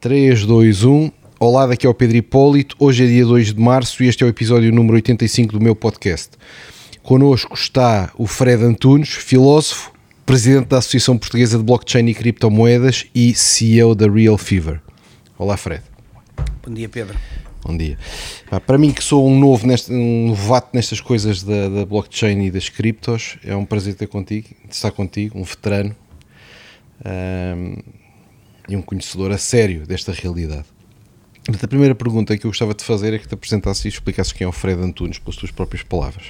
3, 2, 1. Olá, daqui é o Pedro Hipólito. Hoje é dia 2 de março e este é o episódio número 85 do meu podcast. Connosco está o Fred Antunes, filósofo, presidente da Associação Portuguesa de Blockchain e Criptomoedas e CEO da Real Fever. Olá, Fred. Bom dia, Pedro. Bom dia. para mim, que sou um novo, neste, um novato nestas coisas da, da, blockchain e das criptos, é um prazer ter contigo, estar contigo, um veterano um, e um conhecedor a sério desta realidade. Mas a primeira pergunta que eu gostava de fazer é que te apresentasses e explicasses quem é o Fred Antunes, pelas tuas próprias palavras.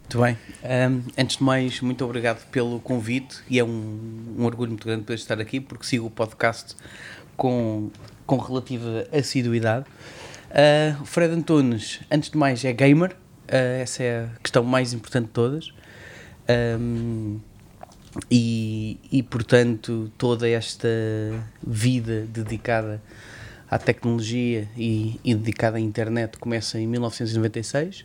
Muito bem. Um, antes de mais, muito obrigado pelo convite e é um, um orgulho muito grande poder estar aqui porque sigo o podcast com, com relativa assiduidade. Uh, o Fred Antunes, antes de mais, é gamer. Uh, essa é a questão mais importante de todas. Um, e, e, portanto, toda esta vida dedicada à tecnologia e, e, dedicada à internet começa em 1996,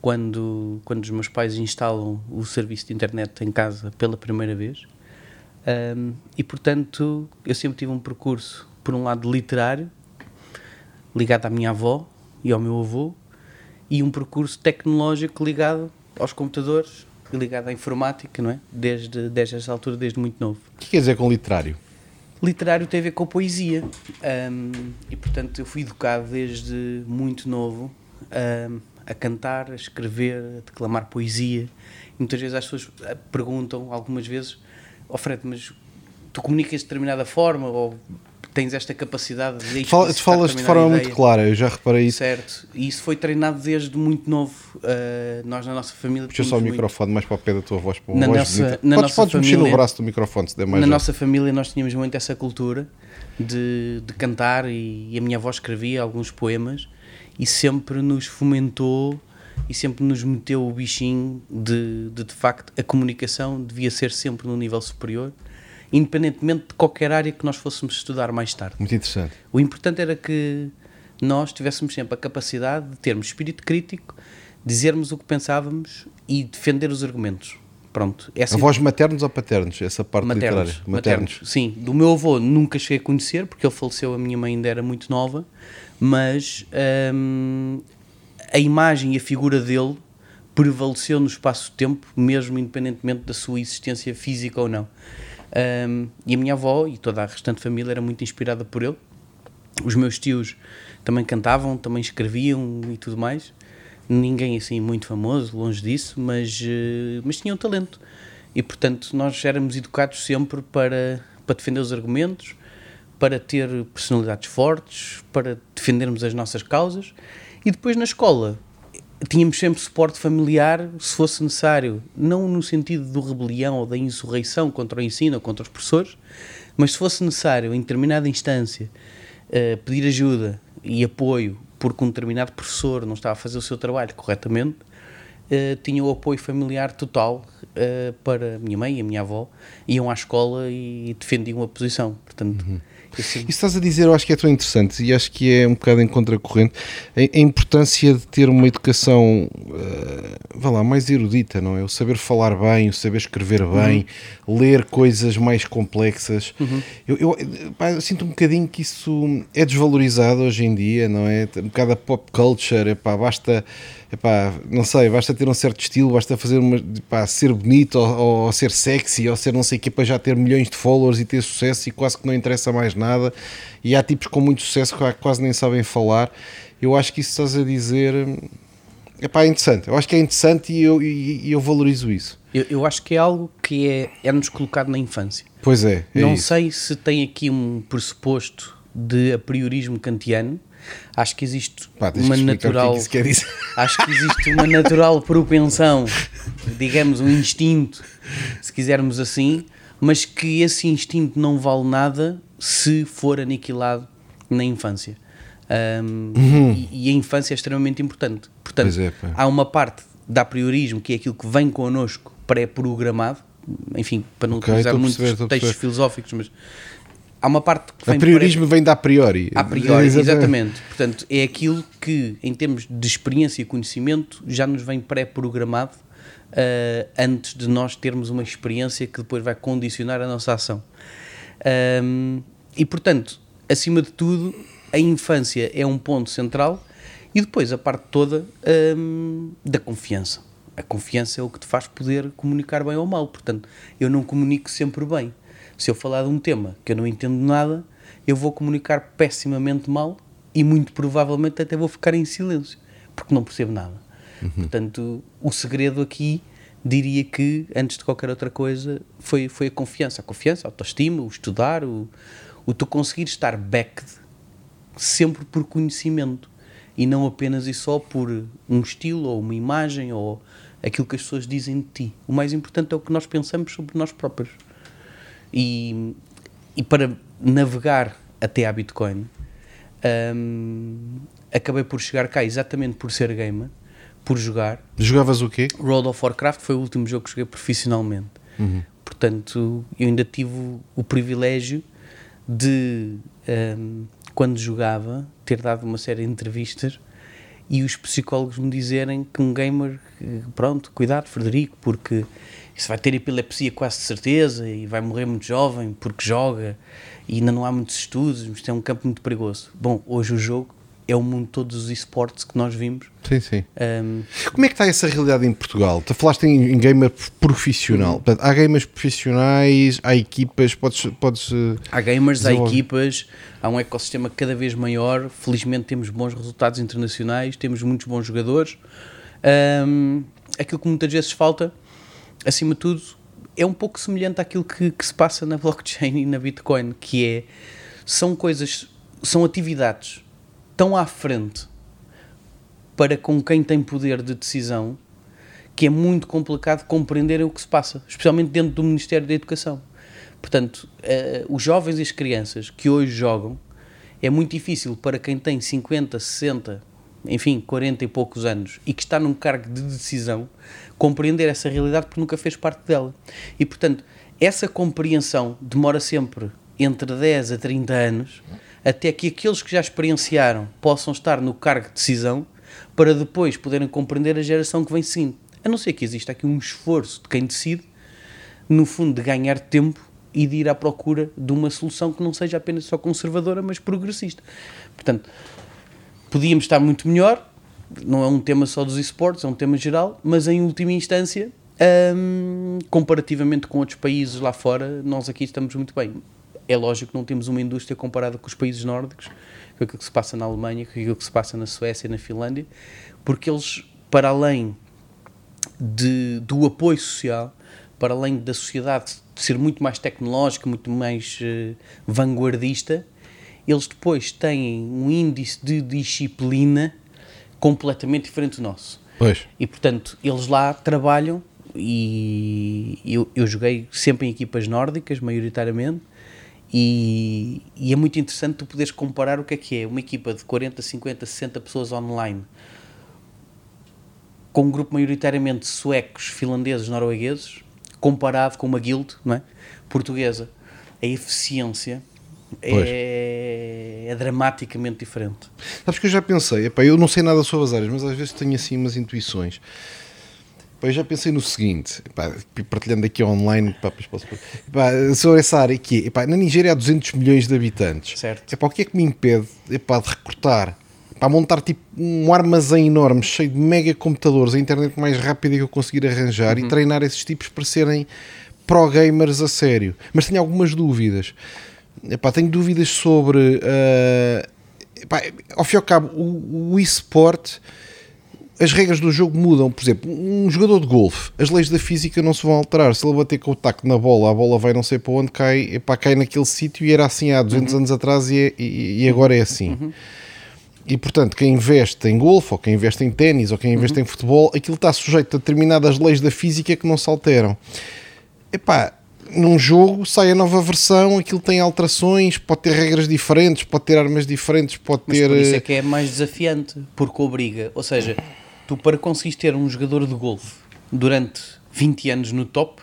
quando, quando os meus pais instalam o serviço de internet em casa pela primeira vez. Um, e, portanto, eu sempre tive um percurso, por um lado, literário, ligado à minha avó e ao meu avô, e um percurso tecnológico ligado aos computadores ligado à informática, não é? Desde, desde essa altura, desde muito novo. O que quer dizer com literário? Literário tem a ver com poesia. Um, e, portanto, eu fui educado desde muito novo um, a cantar, a escrever, a declamar poesia. E muitas vezes as pessoas ah, perguntam, algumas vezes, oh Fred, mas tu comunicas de determinada forma ou tens esta capacidade de Fala, Tu falas de forma muito clara, eu já reparei isso. Certo, e isso foi treinado desde muito novo. Uh, nós na nossa família. Puxa só o muito... microfone mais para o pé da tua voz. Para na voz nossa, na podes, nossa podes família, mexer no braço do microfone se der mais Na jeito. nossa família nós tínhamos muito essa cultura de, de cantar e, e a minha avó escrevia alguns poemas e sempre nos fomentou e sempre nos meteu o bichinho de, de, de facto, a comunicação devia ser sempre no nível superior independentemente de qualquer área que nós fôssemos estudar mais tarde. Muito interessante. O importante era que nós tivéssemos sempre a capacidade de termos espírito crítico, dizermos o que pensávamos e defender os argumentos. Pronto. Essa Avós maternos ou paternos? Essa parte maternos, literária? Maternos. maternos. Sim. Do meu avô nunca cheguei a conhecer, porque ele faleceu, a minha mãe ainda era muito nova, mas hum, a imagem e a figura dele prevaleceu no espaço-tempo, mesmo independentemente da sua existência física ou não. Um, e a minha avó e toda a restante família era muito inspirada por ele. Os meus tios também cantavam, também escreviam e tudo mais. Ninguém assim muito famoso, longe disso, mas, uh, mas tinham talento. E portanto nós éramos educados sempre para, para defender os argumentos, para ter personalidades fortes, para defendermos as nossas causas. E depois na escola tínhamos sempre suporte familiar, se fosse necessário, não no sentido do rebelião ou da insurreição contra o ensino ou contra os professores, mas se fosse necessário, em determinada instância, uh, pedir ajuda e apoio porque um determinado professor não estava a fazer o seu trabalho corretamente, uh, tinha o apoio familiar total uh, para a minha mãe e a minha avó, iam à escola e defendiam a posição. Portanto. Uhum isso estás a dizer, eu acho que é tão interessante e acho que é um bocado em contracorrente a, importância de ter uma educação, uh, vá lá, mais erudita, não é? O saber falar bem, o saber escrever bem, uhum. ler coisas mais complexas. Uhum. Eu, eu, pá, eu, sinto um bocadinho que isso é desvalorizado hoje em dia, não é? Um bocado a pop culture, pá, basta epá, não sei, basta ter um certo estilo, basta fazer uma, epá, ser bonito ou, ou, ser sexy ou ser não sei o que para já ter milhões de followers e ter sucesso e quase que não interessa mais nada. E há tipos com muito sucesso que quase nem sabem falar. Eu acho que isso estás a dizer epá, é interessante. Eu acho que é interessante e eu, e, e eu valorizo isso. Eu, eu, acho que é algo que é, é-nos colocado na infância. Pois é. é não isso. sei se tem aqui um pressuposto de apriorismo kantiano Acho que existe Pá, uma natural. Que é que acho que existe uma natural propensão, digamos, um instinto, se quisermos assim, mas que esse instinto não vale nada se for aniquilado na infância. Um, uhum. e, e, a infância é extremamente importante. Portanto, é, há uma parte da priorismo que é aquilo que vem connosco pré-programado, enfim, para não okay, utilizar muitos textos filosóficos, mas há uma parte que vem. A priorismo vem da a priori. A priori, exatamente. Portanto, é aquilo que, em termos de experiência e conhecimento, já nos vem pré-programado uh, antes de nós termos uma experiência que depois vai condicionar a nossa ação. Um, e, portanto, acima de tudo, a infância é um ponto central e depois a parte toda hum, da confiança. A confiança é o que te faz poder comunicar bem ou mal. Portanto, eu não comunico sempre bem. Se eu falar de um tema que eu não entendo nada, eu vou comunicar pessimamente mal e muito provavelmente até vou ficar em silêncio, porque não percebo nada. Uhum. Portanto, o segredo aqui diria que, antes de qualquer outra coisa, foi, foi a confiança. A confiança, a autoestima, o estudar, o, o tu conseguir estar backed sempre por conhecimento e não apenas e só por um estilo ou uma imagem ou aquilo que as pessoas dizem de ti. O mais importante é o que nós pensamos sobre nós próprios. E, e para navegar até à Bitcoin, um, acabei por chegar cá exatamente por ser gamer, por jogar. Jogavas o quê? World of Warcraft foi o último jogo que joguei profissionalmente. Uhum. Portanto, eu ainda tive o privilégio de, um, quando jogava, ter dado uma série de entrevistas e os psicólogos me dizerem que um gamer, pronto, cuidado, Frederico, porque isso vai ter epilepsia quase de certeza e vai morrer muito jovem porque joga e ainda não há muitos estudos, isto é um campo muito perigoso. Bom, hoje o jogo é o mundo de todos os esportes que nós vimos. Sim, sim. Um, Como é que está essa realidade em Portugal? Tu falaste em, em gamer profissional. Uhum. Portanto, há gamers profissionais, há equipas, podes... podes eh, há gamers, há equipas, há um ecossistema cada vez maior. Felizmente temos bons resultados internacionais, temos muitos bons jogadores. Um, aquilo que muitas vezes falta, acima de tudo, é um pouco semelhante àquilo que, que se passa na blockchain e na Bitcoin, que é, são coisas, são atividades tão à frente para com quem tem poder de decisão que é muito complicado compreender o que se passa, especialmente dentro do Ministério da Educação. Portanto, uh, os jovens e as crianças que hoje jogam, é muito difícil para quem tem 50, 60, enfim, 40 e poucos anos e que está num cargo de decisão compreender essa realidade porque nunca fez parte dela. E, portanto, essa compreensão demora sempre entre 10 a 30 anos até que aqueles que já experienciaram possam estar no cargo de decisão para depois poderem compreender a geração que vem seguindo. A não ser que exista aqui um esforço de quem decide, no fundo, de ganhar tempo e de ir à procura de uma solução que não seja apenas só conservadora, mas progressista. Portanto, podíamos estar muito melhor, não é um tema só dos esportes, é um tema geral, mas em última instância, hum, comparativamente com outros países lá fora, nós aqui estamos muito bem. É lógico que não temos uma indústria comparada com os países nórdicos, com aquilo que se passa na Alemanha, com aquilo que se passa na Suécia e na Finlândia, porque eles, para além de, do apoio social, para além da sociedade ser muito mais tecnológica, muito mais uh, vanguardista, eles depois têm um índice de disciplina completamente diferente do nosso. Pois. E portanto, eles lá trabalham e eu, eu joguei sempre em equipas nórdicas, maioritariamente, e, e, é muito interessante tu poderes comparar o que é que é uma equipa de 40, 50, 60 pessoas online com um grupo maioritariamente suecos, finlandeses, noruegueses, comparado com uma guild não é? portuguesa. A eficiência é, é, dramaticamente diferente. Sabes que eu já pensei, epá, eu não sei nada sobre as áreas, mas às vezes tenho assim umas intuições eu já pensei no seguinte, pá, partilhando aqui online pá, pá, sobre essa área aqui. Epá, na Nigéria há 200 milhões de habitantes. Certo. Epá, o que é que me impede epá, de recortar? Para montar tipo um armazém enorme, cheio de mega computadores, a internet mais rápida que eu conseguir arranjar uhum. e treinar esses tipos para serem pro-gamers a sério. Mas tenho algumas dúvidas. Epá, tenho dúvidas sobre. Uh, epá, ao fim e ao cabo, o, o eSport as regras do jogo mudam. Por exemplo, um jogador de golfe, as leis da física não se vão alterar. Se ele bater com o taco na bola, a bola vai não sei para onde, cai, epá, cai naquele sítio e era assim há 200 uhum. anos atrás e, é, e, e agora é assim. Uhum. E portanto, quem investe em golfe, ou quem investe em ténis, ou quem investe uhum. em futebol, aquilo está sujeito a determinadas leis da física que não se alteram. Epá, num jogo sai a nova versão, aquilo tem alterações, pode ter regras diferentes, pode ter armas diferentes, pode Mas ter. Por isso é que é mais desafiante, porque obriga. Ou seja, tu para conseguires ter um jogador de golfe durante 20 anos no top,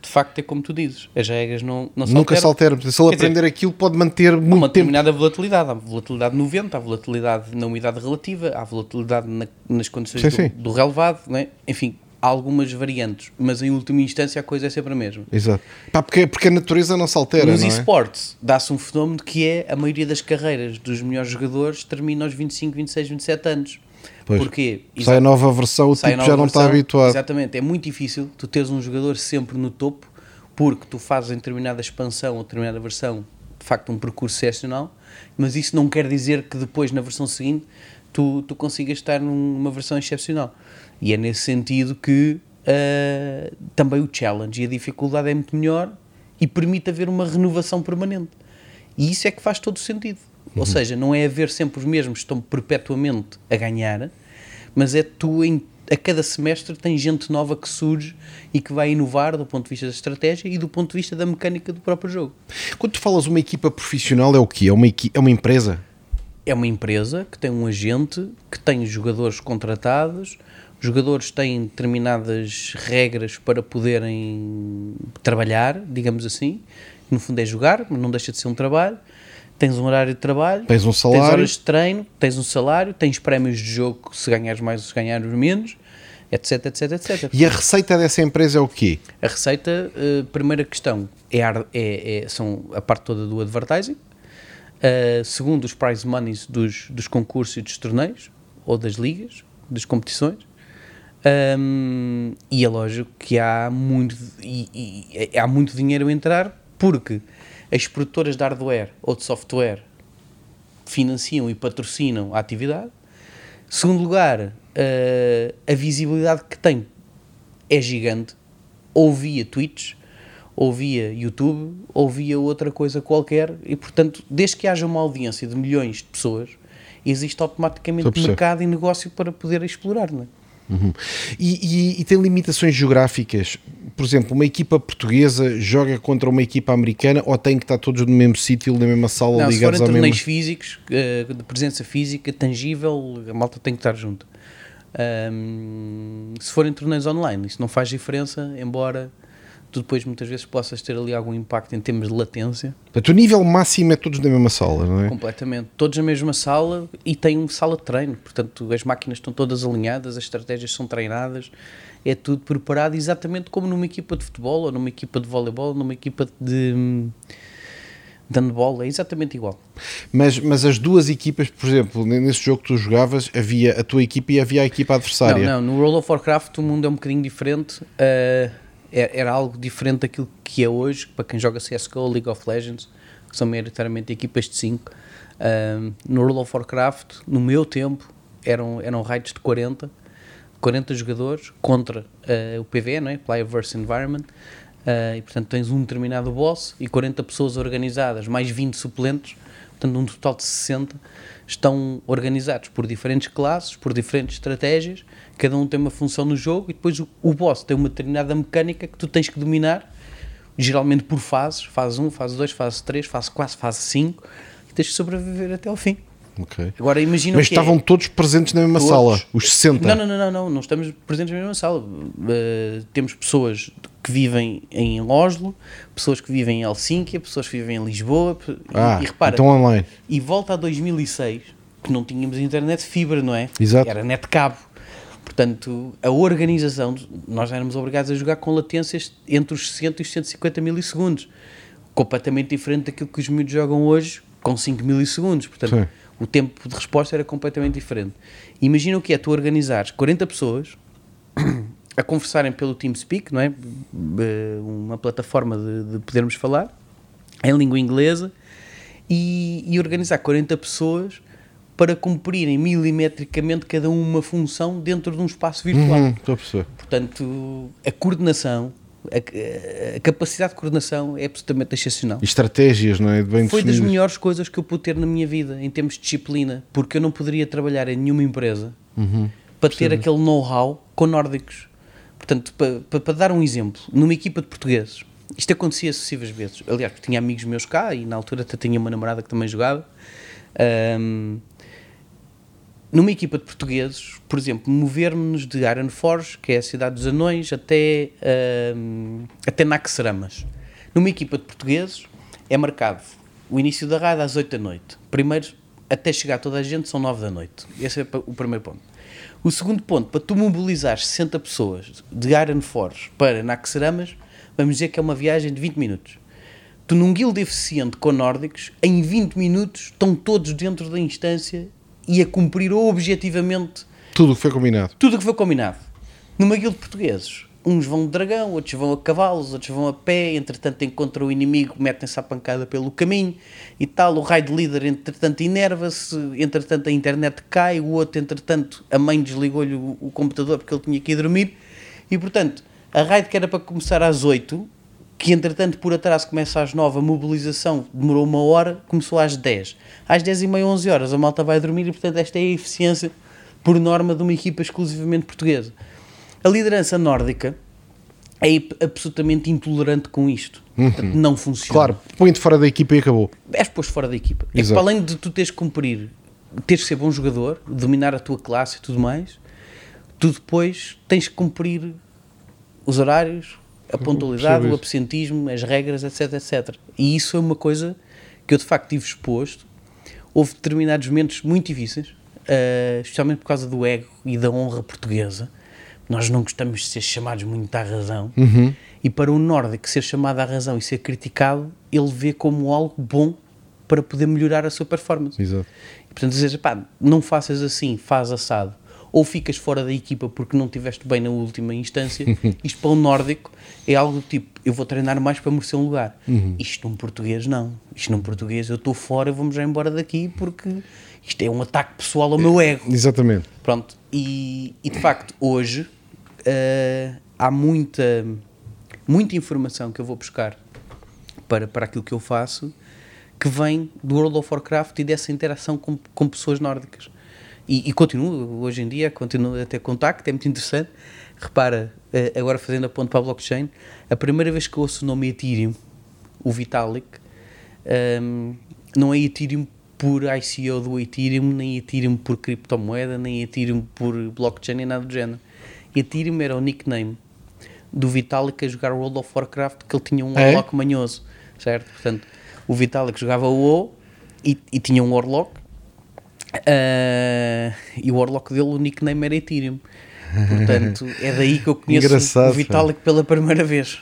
de facto é como tu dizes, as regras não, não se Nunca se alteram. Se ele aprender dizer, aquilo pode manter muito uma determinada volatilidade. Há volatilidade no vento, há volatilidade na umidade relativa, há volatilidade na, nas condições sim, do, sim. do, relevado, né? enfim, algumas variantes, mas em última instância a coisa é sempre a mesma. Exato. Pá, porque, porque a natureza não se altera, Nos não é? esportes dá-se um fenómeno que é a maioria das carreiras dos melhores jogadores termina aos 25, 26, 27 anos. Pois. Porquê? Sai a nova versão, o tipo já não está versão. habituado. Exatamente, é muito difícil tu teres um jogador sempre no topo, porque tu fazes em determinada expansão ou determinada versão, de facto, um percurso excepcional, mas isso não quer dizer que depois, na versão seguinte, tu, tu consigas estar numa versão excepcional. E é nesse sentido que ah, também o challenge e a dificuldade é muito melhor e permite haver uma renovação permanente. E isso é que faz todo o sentido. Ou seja, não é haver sempre os mesmos que estão perpetuamente a ganhar, mas é tu em, a cada semestre tem gente nova que surge e que vai inovar do ponto de vista da estratégia e do ponto de vista da mecânica do próprio jogo. Quando tu falas uma equipa profissional, é o quê? É uma, é uma empresa? É uma empresa que tem um agente, que tem jogadores contratados, os jogadores têm determinadas regras para poderem trabalhar, digamos assim. No fundo é jogar, mas não deixa de ser um trabalho. Tens um horário de trabalho, Tens um salário. tens horas de treino, tens um salário, tens prémios de jogo se ganhares mais ou se ganhares menos, etc, etc, etc. E a receita dessa empresa é o quê? A receita, eh, primeira questão, é, é- é- são a parte toda do advertising. Uh, segundo, os prize monies dos, dos concursos e dos torneios, ou das ligas, das competições. Um, e é lógico que há muito, e, e- há muito dinheiro a entrar, porque as produtoras de hardware ou de software financiam e patrocinam a atividade. Segundo lugar, eh, a visibilidade que tem é gigante, ou via Twitch, ou via YouTube, ou via outra coisa qualquer, e portanto, desde que haja uma audiência de milhões de pessoas, existe automaticamente mercado e negócio para poder explorar, não é? Uhum. E, e- e tem limitações geográficas? Por exemplo, uma equipa portuguesa joga contra uma equipa americana ou tem que estar todos no mesmo sítio, na mesma sala, Não, se ligados forem ao torneios físicos, eh, de presença física, tangível, a malta tem que estar junto. Ahm, se forem torneios online, isso não faz diferença, embora tu depois muitas vezes possas ter ali algum impacto em termos de latência. Portanto, o nível máximo é todos na mesma sala, não é? Completamente. Todos na mesma sala e tem uma sala de treino. Portanto, as máquinas estão todas alinhadas, as estratégias são treinadas, é tudo preparado exatamente como numa equipa de futebol, ou numa equipa de voleibol, ou numa equipa de, de handball, é exatamente igual. Mas, mas as duas equipas, por exemplo, nesse jogo que tu jogavas, havia a tua equipa e havia a equipa adversária. Não, não, no World of Warcraft o mundo é um bocadinho diferente. uh, era algo diferente daquilo que é hoje, para quem joga CSGO, League of Legends, que são maioritariamente equipas de 5. no World of Warcraft, no meu tempo, eram, eram raids de 40, 40 jogadores contra uh, o PvE, não é? Player versus Environment. Uh, e portanto tens um determinado boss e 40 pessoas organizadas, mais 20 suplentes, portanto um total de 60, estão organizados por diferentes classes, por diferentes estratégias, cada um tem uma função no jogo e depois o, o boss tem uma determinada mecânica que tu tens que dominar, geralmente por fases, fase 1, fase 2, fase 3, fase 4, fase 5, e tens que sobreviver até ao fim. Ok. Agora imagina Mas que é- estavam todos presentes na mesma Todos. sala, os 60. não, não, não, não, não, não estamos presentes na mesma sala. Uh, temos pessoas que vivem em Oslo, pessoas que vivem em Helsínquia, pessoas que vivem em Lisboa. e- Ah, e, repara, então online. e volta a 2006, que não tínhamos internet fibra, não é? Exato. Era net cabo. Portanto, a organização, nós éramos obrigados a jogar com latências entre os 60 e os 150 milissegundos. Completamente diferente daquilo que os miúdos jogam hoje com 5 milissegundos. Portanto, Sim. o tempo de resposta era completamente diferente. Imagina o que é tu organizares 40 pessoas a conversarem pelo TeamSpeak, não é? Eh, Uma plataforma de, de podermos falar em língua inglesa e, e organizar 40 pessoas para cumprirem milimetricamente cada um uma função dentro de um espaço virtual. Uhum, estou a perceber. Portanto, a coordenação, a, a capacidade de coordenação é absolutamente excepcional. E estratégias, não é? Bem Foi das melhores coisas que eu pude ter na minha vida em termos de disciplina, porque eu não poderia trabalhar em nenhuma empresa Uhum. para ter aquele know-how com nórdicos. Portanto, para, dar um exemplo, numa equipa de portugueses, isto acontecia sucessivas vezes. Aliás, tinha amigos meus cá e na altura até tinha uma namorada que também jogava. Ahm, numa equipa de portugueses, por exemplo, movermos-nos de Ironforge, que é a cidade dos anões, até, ahm, até Naxaramas. Numa equipa de portugueses é marcado o início da raid às 8 da noite. Primeiro, até chegar toda a gente, são 9 da noite. Esse é o primeiro ponto. O segundo ponto, para tu mobilizar 60 pessoas de Iron Force para Naxaramas, vamos dizer que é uma viagem de 20 minutos. Tu num guild eficiente com nórdicos, em 20 minutos estão todos dentro da instância e a cumprir objetivamente Tudo o que foi combinado. tudo o que foi combinado. Numa guild de portugueses, uns vão de dragão, outros vão a cavalos, outros vão a pé, entretanto encontram o inimigo, metem-se à pancada pelo caminho e tal. O raid líder, entretanto, enerva-se, entretanto a internet cai, o outro, entretanto, a mãe desligou-lhe o, o computador porque ele tinha que ir dormir. E portanto, a raid que era para começar às 8, que entretanto por atraso começa às 9, a mobilização demorou uma hora, começou às 10. Às 10 e meia, 11 horas, a malta vai dormir e portanto esta é a eficiência por norma de uma equipa exclusivamente portuguesa. A liderança nórdica é absolutamente intolerante com isto. Portanto, não funciona. Claro, põe-te fora da equipa e acabou. És posto fora da equipa. É que para além de tu teres que cumprir, teres que ser bom jogador, dominar a tua classe e tudo mais, tu depois tens que cumprir os horários, a pontualidade, percebo o absentismo, as regras, etc, etc. E isso é uma coisa que eu de facto tive exposto. Houve determinados momentos muito difíceis, eh, especialmente por causa do ego e da honra portuguesa. Nós não gostamos de ser chamados muito à razão. Uhum. E para o nórdico ser chamado à razão e ser criticado, ele vê como algo bom para poder melhorar a sua performance. Exato. E, portanto, dizer, pá, não faças assim, faz assado. Ou ficas fora da equipa porque não estiveste bem na última instância. Isto para o nórdico é algo do tipo, eu vou treinar mais para merecer um lugar. Isto num português não. Isto num português eu estou fora, vamos já embora daqui porque isto é um ataque pessoal ao meu ego. Exatamente. Pronto, e, e de facto, hoje eh, há muita, muita informação que eu vou buscar para, para aquilo que eu faço que vem do World of Warcraft e dessa interação com, com pessoas nórdicas. E, e continuo, hoje em dia, continuo a ter contacto, é muito interessante. Repara, eh, agora fazendo a ponto para a blockchain, a primeira vez que eu ouço o nome Ethereum, o Vitalik, ehm, não é Ethereum por ICO do Ethereum, nem Ethereum por criptomoeda, nem Ethereum por blockchain, nem nada do género. Ethereum era o nickname do Vitalik a jogar World of Warcraft, que ele tinha um É? Warlock manhoso, certo? Portanto, o Vitalik jogava o WoW e, e tinha um Warlock, ah, e o Warlock dele, o nickname era Ethereum. Portanto, é daí que eu conheço Engraçado, o Vitalik pela primeira vez.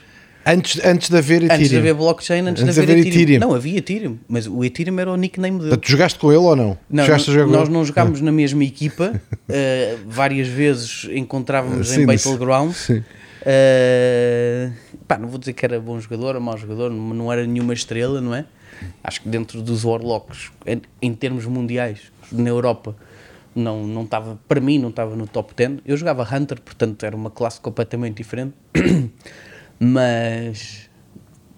Antes, antes de haver Ethereum. Antes de haver blockchain, antes, Antes de haver, Ethereum. Ethereum. Não, havia Ethereum, mas o Ethereum era o nickname dele. Portanto, jogaste com ele ou não? Não, nós, não jogámos na mesma equipa, eh, várias vezes encontrávamos Sim, em disse- Battleground. Sim. Eh, pá, não vou dizer que era bom jogador ou mau jogador, não não era nenhuma estrela, não é? Acho que dentro dos Warlocks, em, em termos mundiais, na Europa, não, não estava, para mim, não estava no top 10. Eu jogava Hunter, portanto era uma classe completamente diferente, mas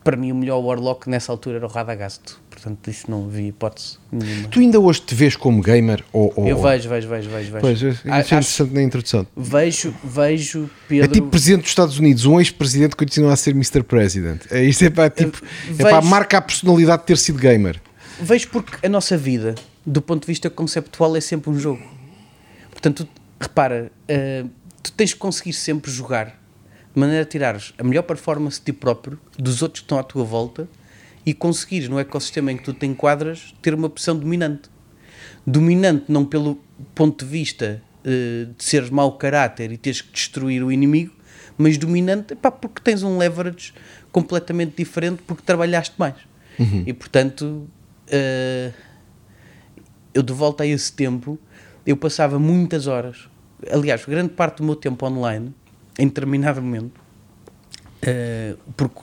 para mim o melhor Warlock nessa altura era o Radagasto, portanto isso não havia hipótese nenhuma. Tu ainda hoje te vês como gamer? Ou, ou- Eu vejo, vejo, vejo, vejo. vejo. Pois, isso é acho- interessante na introdução. vejo, vejo É Pedro. tipo presidente dos Estados Unidos, um ex-presidente que continua a ser Mr. President. É isto é para tipo, é para marca a personalidade de ter sido gamer. Vejo porque a nossa vida, do ponto de vista conceptual, é sempre um jogo. Portanto, repara, eh, tu tens que conseguir sempre jogar de maneira a tirares a melhor performance de ti próprio, dos outros que estão à tua volta e conseguires no ecossistema em que tu te enquadras ter uma posição dominante. Dominante não pelo ponto de vista eh, de seres mau caráter e teres que destruir o inimigo, mas dominante epá, porque tens um leverage completamente diferente porque trabalhaste mais. E portanto, eh, eu de volta a esse tempo, eu passava muitas horas, aliás, grande parte do meu tempo online, em determinado momento, eh, porque,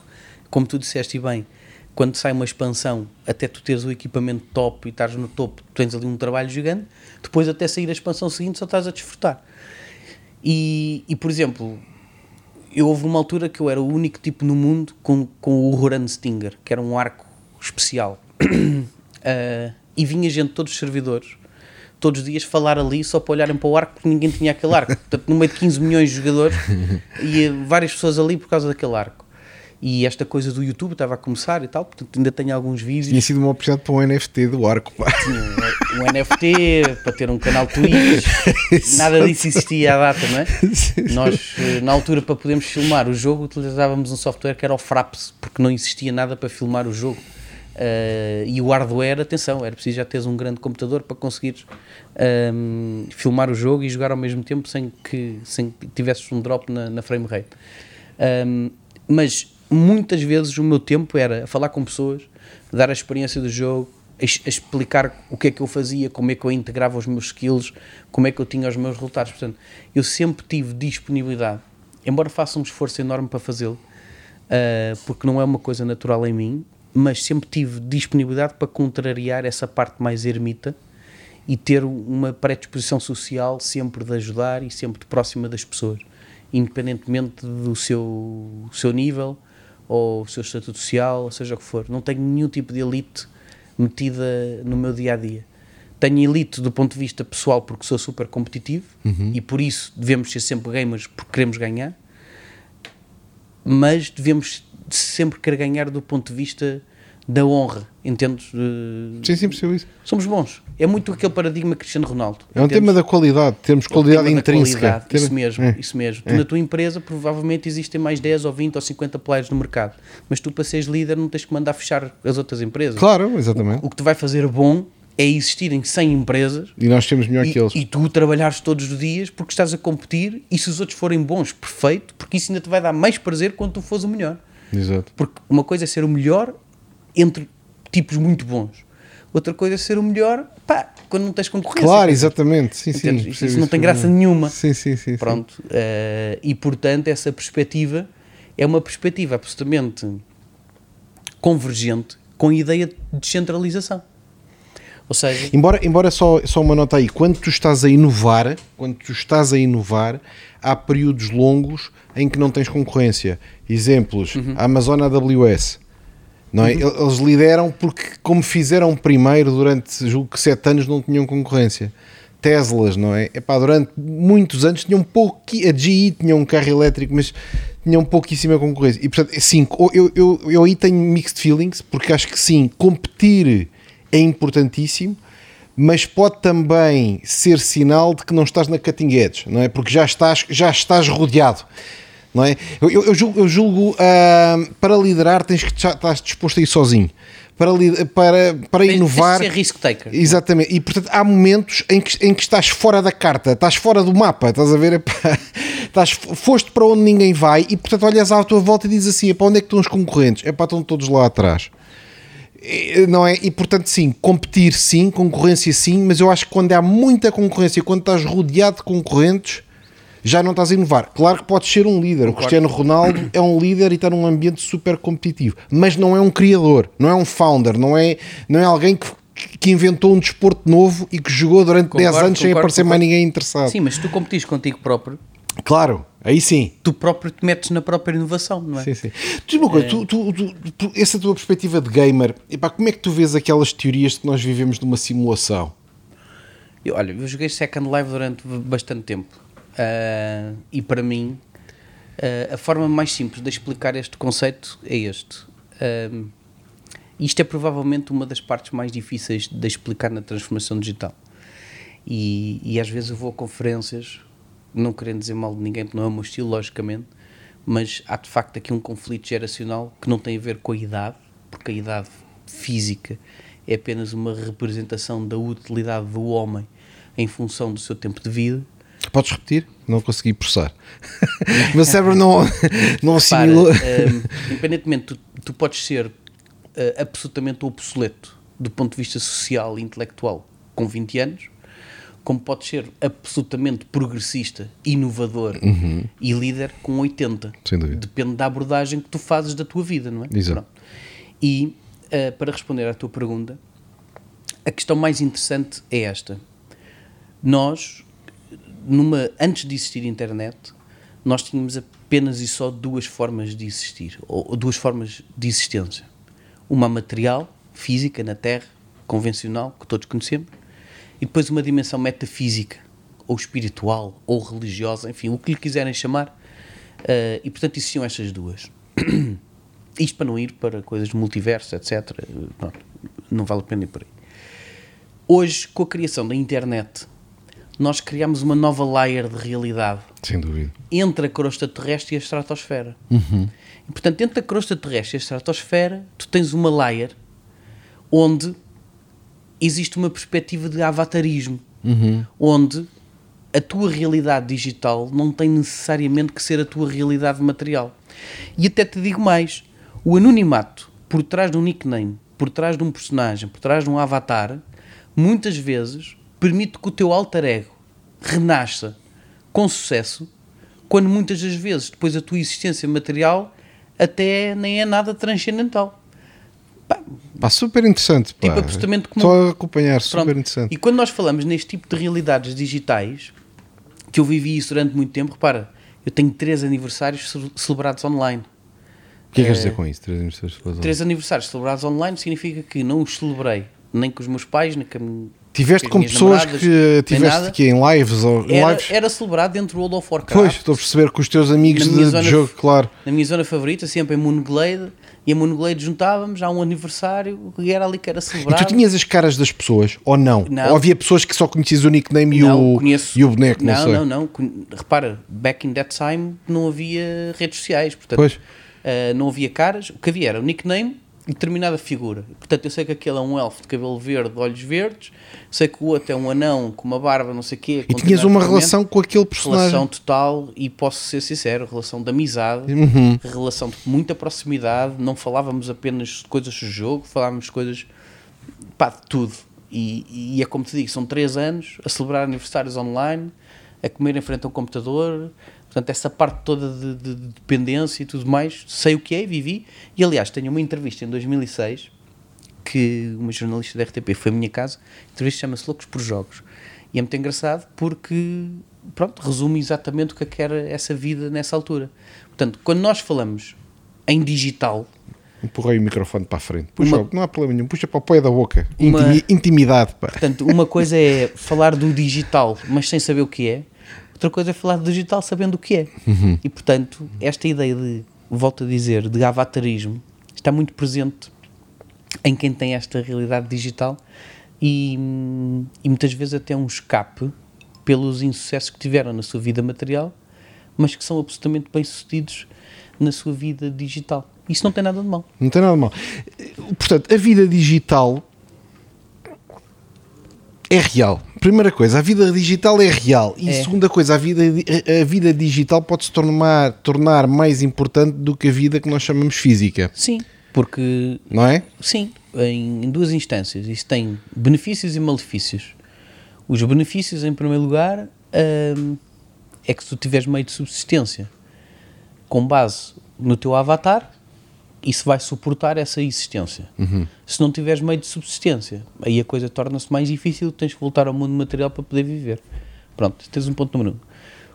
como tu disseste bem, quando sai uma expansão, até tu teres o equipamento top e estás no topo, tens ali um trabalho gigante, depois até sair a expansão seguinte só estás a desfrutar. E, e por exemplo, eu houve uma altura que eu era o único tipo no mundo com, com o Huron Stinger, que era um arco especial. Ah, e vinha gente todos os servidores, todos os dias, falar ali só para olharem para o arco porque ninguém tinha aquele arco. Portanto, no meio de 15 milhões de jogadores, e várias pessoas ali por causa daquele arco. E esta coisa do YouTube estava a começar e tal, portanto ainda tenho alguns vídeos. Tinha sido uma oportunidade para um NFT do arco. pá. um, um NFT, para ter um canal Twitch, nada disso existia à data, não é? Nós, eh, na altura, para podermos filmar o jogo, utilizávamos um software que era o Fraps, porque não existia nada para filmar o jogo. Uh, e o hardware, atenção, era preciso já teres um grande computador para conseguires um, filmar o jogo e jogar ao mesmo tempo sem que, sem que tivesses um drop na, na frame rate. Um, mas muitas vezes o meu tempo era a falar com pessoas, dar a experiência do jogo, explicar o que é que eu fazia, como é que eu integrava os meus skills, como é que eu tinha os meus resultados. Portanto, eu sempre tive disponibilidade, embora faça um esforço enorme para fazê-lo, uh, porque não é uma coisa natural em mim, mas sempre tive disponibilidade para contrariar essa parte mais ermita e ter uma predisposição social sempre de ajudar e sempre de próxima das pessoas, independentemente do seu, seu nível ou o seu estatuto social, ou seja o que for. Não tenho nenhum tipo de elite metida no meu dia a dia. Tenho elite do ponto de vista pessoal porque sou super competitivo uhum. e por isso devemos ser sempre gamers porque queremos ganhar, mas devemos sempre querer ganhar do ponto de vista da honra, entendes? Sim, sim, percebo isso. Somos bons. É muito aquele paradigma Cristiano Ronaldo. É um entendes? tema da qualidade, temos qualidade é um intrínseca. Qualidade, isso mesmo, é. isso mesmo. É. Tu, na tua empresa provavelmente existem mais 10 ou 20 ou 50 players no mercado, mas tu para seres líder não tens que mandar fechar as outras empresas. Claro, exatamente. O, o que te vai fazer bom é existirem 100 empresas e nós temos melhor e, que eles. E tu trabalhares todos os dias porque estás a competir e se os outros forem bons, perfeito, porque isso ainda te vai dar mais prazer quando tu fores o melhor. Exato. Porque uma coisa é ser o melhor entre tipos muito bons. Outra coisa é ser o melhor, pá, quando não tens concorrência. Claro, exatamente. Sim, sim, isso, isso não tem graça nenhuma. Sim, sim, sim. Pronto. Sim. Uh, e portanto, essa perspectiva é uma perspectiva absolutamente convergente com a ideia de descentralização. Ou seja, embora, embora só, só uma nota aí, quando tu estás a inovar, quando tu estás a inovar, há períodos longos em que não tens concorrência. Exemplos, uhum. a Amazon AWS. Não é? Uhum. Eles lideram porque, como fizeram primeiro, durante julgo que sete anos não tinham concorrência. Teslas, não é? Epá, durante muitos anos tinham pouco. A GE tinha um carro elétrico, mas tinham pouquíssima concorrência. E portanto, sim, eu, eu, eu aí tenho mixed feelings, porque acho que sim, competir é importantíssimo, mas pode também ser sinal de que não estás na cutting edge, não é? Porque já estás, já estás rodeado. Não é? eu, eu, eu julgo, eu julgo uh, para liderar tens que estar disposto a ir sozinho para, para, para inovar. Ser risk taker. Exatamente. E portanto há momentos em que, em que estás fora da carta, estás fora do mapa, estás a ver? estás, foste para onde ninguém vai e portanto olhas à tua volta e dizes assim: para onde é que estão os concorrentes? É para estão todos lá atrás não é? E portanto, sim, competir sim, concorrência sim, mas eu acho que quando há muita concorrência, quando estás rodeado de concorrentes, já não estás a inovar. Claro que podes ser um líder. O Cristiano Ronaldo é um líder e está num ambiente super competitivo, mas não é um criador, não é um founder, não é, não é alguém que que inventou um desporto novo e que jogou durante concordo, 10 anos sem aparecer concordo. mais ninguém interessado. Sim, mas tu competis contigo próprio. Claro, Aí sim. Tu próprio te metes na própria inovação, não é? Sim, sim. Diz uma coisa, é... tu, tu, tu, essa tua perspectiva de gamer, epá, como é que tu vês aquelas teorias de que nós vivemos numa simulação? Eu, olha, eu joguei Second Life durante bastante tempo. Uh, e para mim, uh, a forma mais simples de explicar este conceito é este. Uh, isto é provavelmente uma das partes mais difíceis de explicar na transformação digital. E, e às vezes eu vou a conferências não querendo dizer mal de ninguém, porque não é o meu estilo, logicamente, mas há de facto aqui um conflito geracional que não tem a ver com a idade, porque a idade física é apenas uma representação da utilidade do homem em função do seu tempo de vida. Podes repetir? Não consegui processar. Meu cérebro não, não assimilou. Um, independentemente, tu, tu podes ser uh, absolutamente obsoleto do ponto de vista social e intelectual com 20 anos, como pode ser absolutamente progressista, inovador uhum. e líder com 80. Sem dúvida. Depende da abordagem que tu fazes da tua vida, não é? Exato. Pronto. E uh, para responder à tua pergunta, a questão mais interessante é esta. Nós, numa, antes de existir internet, nós tínhamos apenas e só duas formas de existir, ou, ou duas formas de existência. Uma material, física, na Terra, convencional, que todos conhecemos, e depois uma dimensão metafísica, ou espiritual, ou religiosa, enfim, o que lhe quiserem chamar. Uh, e portanto existiam estas duas. Isto para não ir para coisas de multiverso, etc. Pronto, não vale a pena ir por aí. Hoje, com a criação da internet, nós criamos uma nova layer de realidade. Sem dúvida. Entre a crosta terrestre e a estratosfera. Uhum. E, portanto, entre a crosta terrestre e a estratosfera, tu tens uma layer onde existe uma perspectiva de avatarismo, onde a tua realidade digital não tem necessariamente que ser a tua realidade material. E até te digo mais: o anonimato por trás de um nickname, por trás de um personagem, por trás de um avatar, muitas vezes permite que o teu alter ego renasça com sucesso, quando muitas das vezes depois a tua existência material até nem é nada transcendental. Pá, Pá, super interessante. Pá. Tipo absolutamente comum. Estou a acompanhar, super Pronto. interessante. E quando nós falamos neste tipo de realidades digitais, que eu vivi isso durante muito tempo, repara, eu tenho três aniversários ce- celebrados online. O que é que queres dizer com isso? Três aniversários de explosão? Três aniversários celebrados online significa que não os celebrei nem com os meus pais, nem com a minha- Tiveste com com pessoas que tiveste aqui em lives ou Era, lives? era celebrado dentro do World of Warcraft. Pois, estou a perceber que os teus amigos de, minha de zona- jogo, claro. Na minha zona favorita, sempre em Moonglade, e a Moonglade juntávamos, há um aniversário, e era ali que era E celebrado. tu tinhas as caras das pessoas, ou não? Não. Ou havia pessoas que só conhecias o nickname e, Não, o, conheço- e o boneco, não, não, sei. não, não. Repara, back in that time não havia redes sociais, portanto, Pois. eh, não havia caras. O que havia era o nickname e determinada figura. Portanto, eu sei que aquele é um elfo de cabelo verde, de olhos verdes, sei que o outro é um anão com uma barba, não sei o quê. E tinhas uma relação com aquele personagem. Relação total e posso ser sincero, relação de amizade, Uhum. relação de muita proximidade, não falávamos apenas de coisas do jogo, falávamos de coisas pá, de tudo. E, e é como te digo, são três anos a celebrar aniversários online, a comer em frente a um computador, portanto, essa parte toda de, de- de dependência e tudo mais, sei o que é, vivi. E aliás, tenho uma entrevista em 2006 que uma jornalista da RTP foi à minha casa, a entrevista chama-se Loucos por Jogos. E é muito engraçado porque, pronto, resume exatamente o que é que era essa vida nessa altura. Portanto, quando nós falamos em digital, Empurrei o microfone para a frente. Puxa, Uma- não há problema nenhum. Puxa para o pé da boca. Uma- Intimi- intimidade, pá. portanto, uma coisa é falar do digital, mas sem saber o que é, outra coisa é falar do digital sabendo o que é. E, portanto, esta ideia de, volto a dizer, de avatarismo, está muito presente em quem tem esta realidade digital e, e muitas vezes até um escape pelos insucessos que tiveram na sua vida material, mas que são absolutamente bem-sucedidos na sua vida digital. Isso não tem nada de mal. Não tem nada de mal. Portanto, a vida digital é real. Primeira coisa, a vida digital é real. E É. segunda coisa, a vida, a vida digital pode se tornar, tornar mais importante do que a vida que nós chamamos física. Sim, porque Não é? Sim, em, em duas instâncias. Isso tem benefícios e malefícios. Os benefícios, em primeiro lugar, hum, é que se tu tiveres meio de subsistência com base no teu avatar, isso vai suportar essa existência. Se não tiveres meio de subsistência, aí a coisa torna-se mais difícil, tens que voltar ao mundo material para poder viver. Pronto, tens um ponto número um.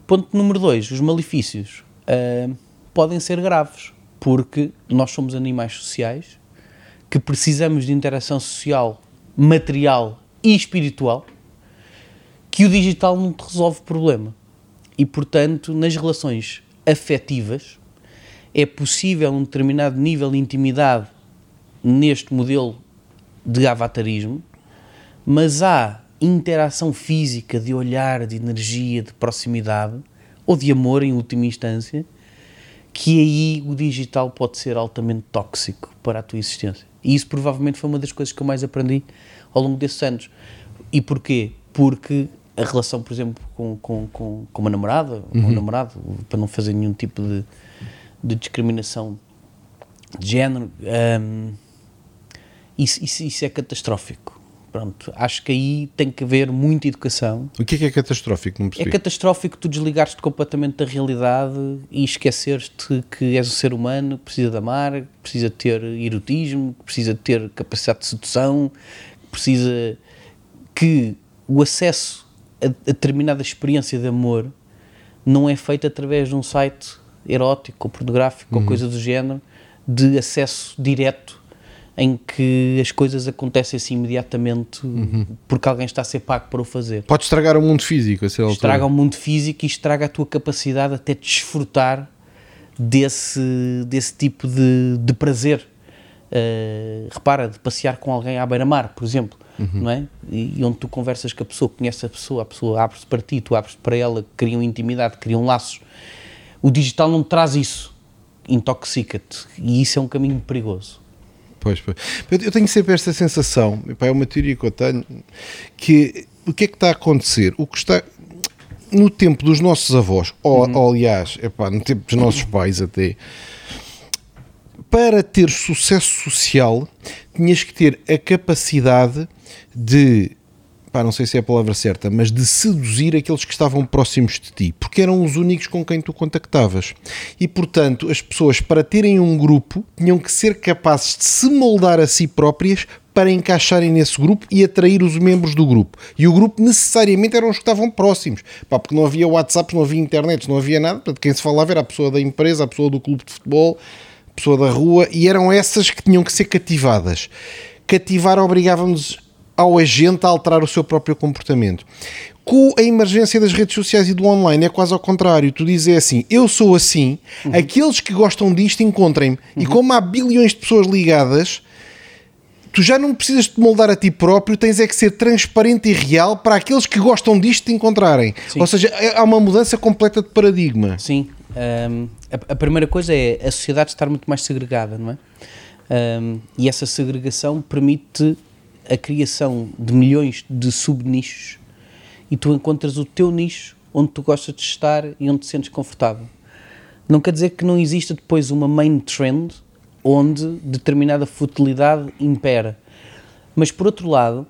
Ponto número dois, os malefícios hum, podem ser graves, porque nós somos animais sociais, que precisamos de interação social, material e espiritual, que o digital não te resolve o problema. E, portanto, nas relações afetivas, é possível um determinado nível de intimidade neste modelo de avatarismo, mas há interação física, de olhar, de energia, de proximidade, ou de amor, em última instância, que aí o digital pode ser altamente tóxico para a tua existência. E isso provavelmente foi uma das coisas que eu mais aprendi ao longo desses anos. E porquê? Porque a relação, por exemplo, com, com, com, com uma namorada, ou um namorado, para não fazer nenhum tipo de, de discriminação de género, hum, isso, isso, isso é catastrófico. Pronto, acho que aí tem que haver muita educação O que é que é catastrófico? Não é catastrófico tu desligares-te completamente da realidade e esqueceres-te que és um ser humano que precisa de amar, que precisa ter erotismo, que precisa ter capacidade de sedução, que precisa que o acesso a, a determinada experiência de amor não é feito através de um site erótico ou pornográfico ou coisa do género de acesso direto em que as coisas acontecem assim imediatamente porque alguém está a ser pago para o fazer Pode estragar o mundo físico, a ser altura. estraga o mundo físico e estraga a tua capacidade até de desfrutar desse, desse tipo de, de prazer. Uh, repara, de passear com alguém à beira-mar, por exemplo, não é? E, e onde tu conversas com a pessoa, conheces a pessoa, a pessoa abre-se para ti, tu abres para ela, criam intimidade, criam laços. O digital não traz isso, intoxica-te, e isso é um caminho perigoso. Pois, pois. Eu tenho sempre esta sensação, epá, é uma teoria que eu tenho, que o que é que está a acontecer? O que está no tempo dos nossos avós, ou, Uhum. ou aliás, epá, no tempo dos nossos pais até, para ter sucesso social, tinhas que ter a capacidade de, pá, não sei se é a palavra certa, mas de seduzir aqueles que estavam próximos de ti, porque eram os únicos com quem tu contactavas. E, portanto, as pessoas, para terem um grupo, tinham que ser capazes de se moldar a si próprias para encaixarem nesse grupo e atrair os membros do grupo. E o grupo necessariamente eram os que estavam próximos, pá, porque não havia WhatsApp, não havia internet, não havia nada, portanto, quem se falava era a pessoa da empresa, a pessoa do clube de futebol, a pessoa da rua, e eram essas que tinham que ser cativadas. Cativar obrigava-nos ao agente a alterar o seu próprio comportamento. Com a emergência das redes sociais e do online é quase ao contrário. Tu dizes assim, eu sou assim, aqueles que gostam disto encontrem-me. E como há bilhões de pessoas ligadas, tu já não precisas te moldar a ti próprio, tens é que ser transparente e real para aqueles que gostam disto te encontrarem. Sim. Ou seja, é- há uma mudança completa de paradigma. Sim. hum, a, a primeira coisa é a sociedade estar muito mais segregada, não é? Hum, e essa segregação permite a criação de milhões de subnichos e tu encontras o teu nicho onde tu gostas de estar e onde te sentes confortável. Não quer dizer que não exista depois uma main trend onde determinada futilidade impera. Mas por outro lado,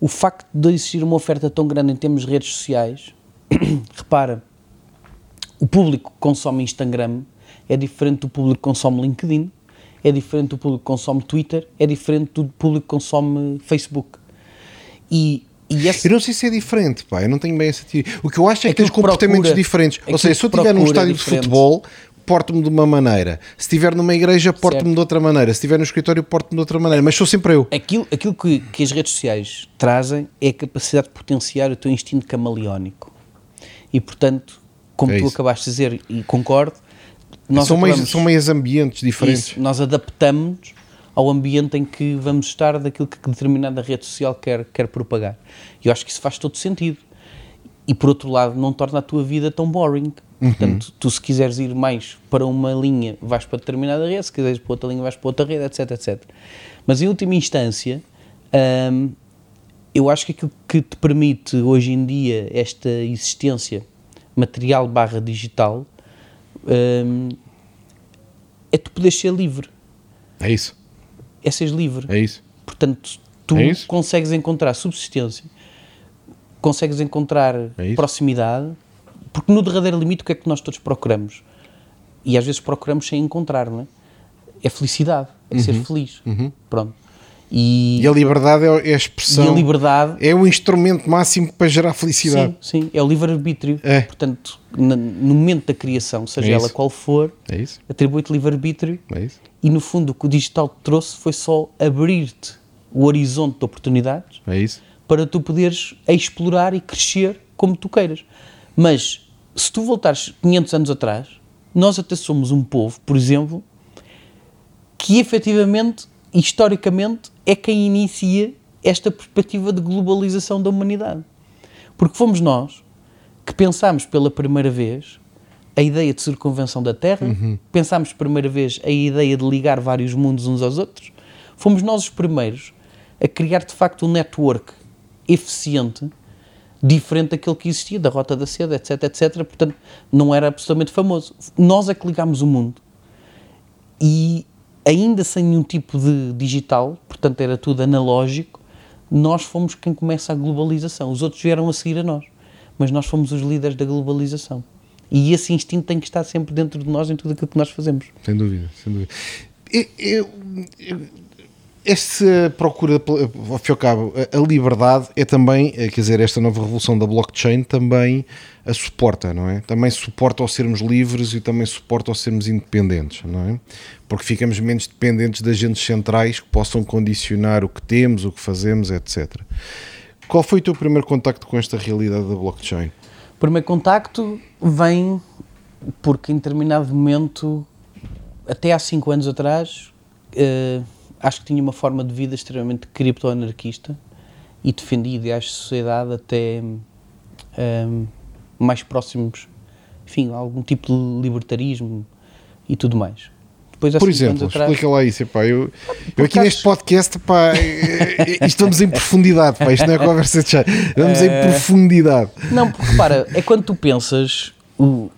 o facto de existir uma oferta tão grande em termos de redes sociais, repara, o público que consome Instagram é diferente do público que consome LinkedIn, é diferente do público que consome Twitter, é diferente do público que consome Facebook. E, Eu não sei se é diferente, pá, eu não tenho bem essa teoria. O que eu acho é que tens comportamentos procura- diferentes. Ou seja, se eu estiver num é estádio de diferente. futebol, porto-me de uma maneira. Se estiver numa igreja, porto-me de outra maneira. Se estiver no escritório, porto-me de outra maneira. Mas sou sempre eu. aquilo, aquilo que, que as redes sociais trazem é a capacidade de potenciar o teu instinto camaleónico. E portanto, como É tu acabaste de dizer, e concordo, nós São meios, são meios ambientes diferentes. Isso, nós adaptamos ao ambiente em que vamos estar daquilo que determinada rede social quer, quer propagar. E eu acho que isso faz todo sentido. E por outro lado, não torna a tua vida tão boring. Portanto, tu se quiseres ir mais para uma linha, vais para determinada rede, se quiseres para outra linha, vais para outra rede, etc, etc. Mas em última instância, hum, eu acho que aquilo que te permite hoje em dia esta existência material barra digital hum, é tu poderes ser livre, É isso. é seres livre. É isso. Portanto, tu É isso? consegues encontrar subsistência, consegues encontrar É proximidade, porque no derradeiro limite o que é que nós todos procuramos? E às vezes procuramos sem encontrar, não é? É felicidade, é ser feliz. Pronto. E. E a liberdade é é a e expressão. a liberdade É o instrumento máximo para gerar felicidade. Sim, sim, é o livre-arbítrio. É. Portanto, no momento da criação, seja É ela qual for, É atribui-te livre-arbítrio É e, no fundo, o que o digital te trouxe foi só abrir-te o horizonte de oportunidades É para tu poderes explorar e crescer como tu queiras. Mas, se tu voltares 500 anos atrás, nós até somos um povo, por exemplo, que efetivamente, historicamente, é quem inicia esta perspectiva de globalização da humanidade. Porque fomos nós que pensámos pela primeira vez a ideia de circunvenção da Terra, pensámos pela primeira vez a ideia de ligar vários mundos uns aos outros. Fomos nós os primeiros a criar de facto um network eficiente, diferente daquele que existia, da Rota da Seda, etc, etc. Portanto, não era absolutamente famoso. Nós é que ligámos o mundo e ainda sem nenhum tipo de digital, portanto era tudo analógico, nós fomos quem começa a globalização. Os outros vieram a seguir a nós, mas nós fomos os líderes da globalização. E esse instinto tem que estar sempre dentro de nós em tudo aquilo que nós fazemos. Sem dúvida, sem dúvida. Eu, eu- essa procura, ao fim e ao cabo, a, liberdade é também, eh, quer dizer, esta nova revolução da blockchain também a suporta, não é? Também suporta ao sermos livres e também suporta ao sermos independentes, não é? Porque ficamos menos dependentes de agentes centrais que possam condicionar o que temos, o que fazemos, etc. Qual foi o teu primeiro contacto com esta realidade da blockchain? O primeiro contacto vem porque em determinado momento, até há 5 anos atrás, eh, acho que tinha uma forma de vida extremamente criptoanarquista e defendia ideais de sociedade até ehm, mais próximos, enfim, a algum tipo de libertarismo e tudo mais. depois Por exemplo, atrás. explica lá isso. Epá, eu, eu aqui neste podcast, pá, eh, eh, vamos em profundidade. Pá, isto não é conversa de chá. Vamos em Eh, profundidade. Não, porque repara, é quando tu pensas, o-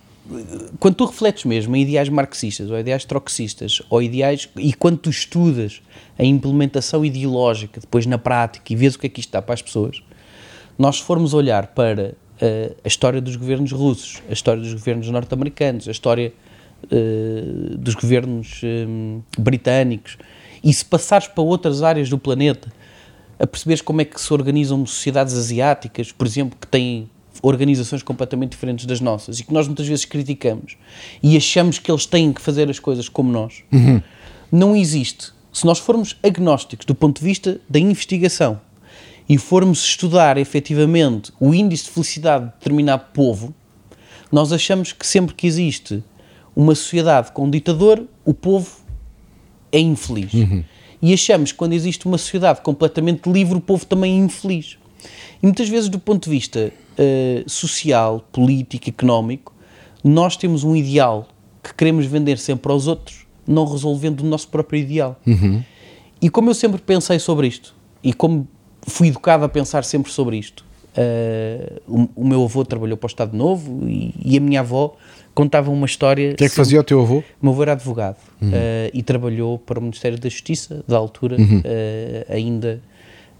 quando tu refletes mesmo em ideais marxistas ou ideais trotskistas ou ideais, e quando tu estudas a implementação ideológica depois na prática e vês o que é que isto dá para as pessoas, nós formos olhar para eh, a história dos governos russos, a história dos governos norte-americanos, a história eh, dos governos eh, britânicos, e se passares para outras áreas do planeta, a perceberes como é que se organizam sociedades asiáticas, por exemplo, que têm organizações completamente diferentes das nossas e que nós muitas vezes criticamos e achamos que eles têm que fazer as coisas como nós, não existe. Se nós formos agnósticos do ponto de vista da investigação e formos estudar efetivamente o índice de felicidade de determinado povo, nós achamos que sempre que existe uma sociedade com um ditador, o povo é infeliz. E achamos que quando existe uma sociedade completamente livre, o povo também é infeliz. E muitas vezes, do ponto de vista eh, social, político, económico, nós temos um ideal que queremos vender sempre aos outros, não resolvendo o nosso próprio ideal. E como eu sempre pensei sobre isto, e como fui educado a pensar sempre sobre isto, eh, o, o meu avô trabalhou para o Estado Novo e, e a minha avó contava uma história. O que é que fazia o teu avô? O meu avô era advogado eh, e trabalhou para o Ministério da Justiça, da altura, eh, ainda,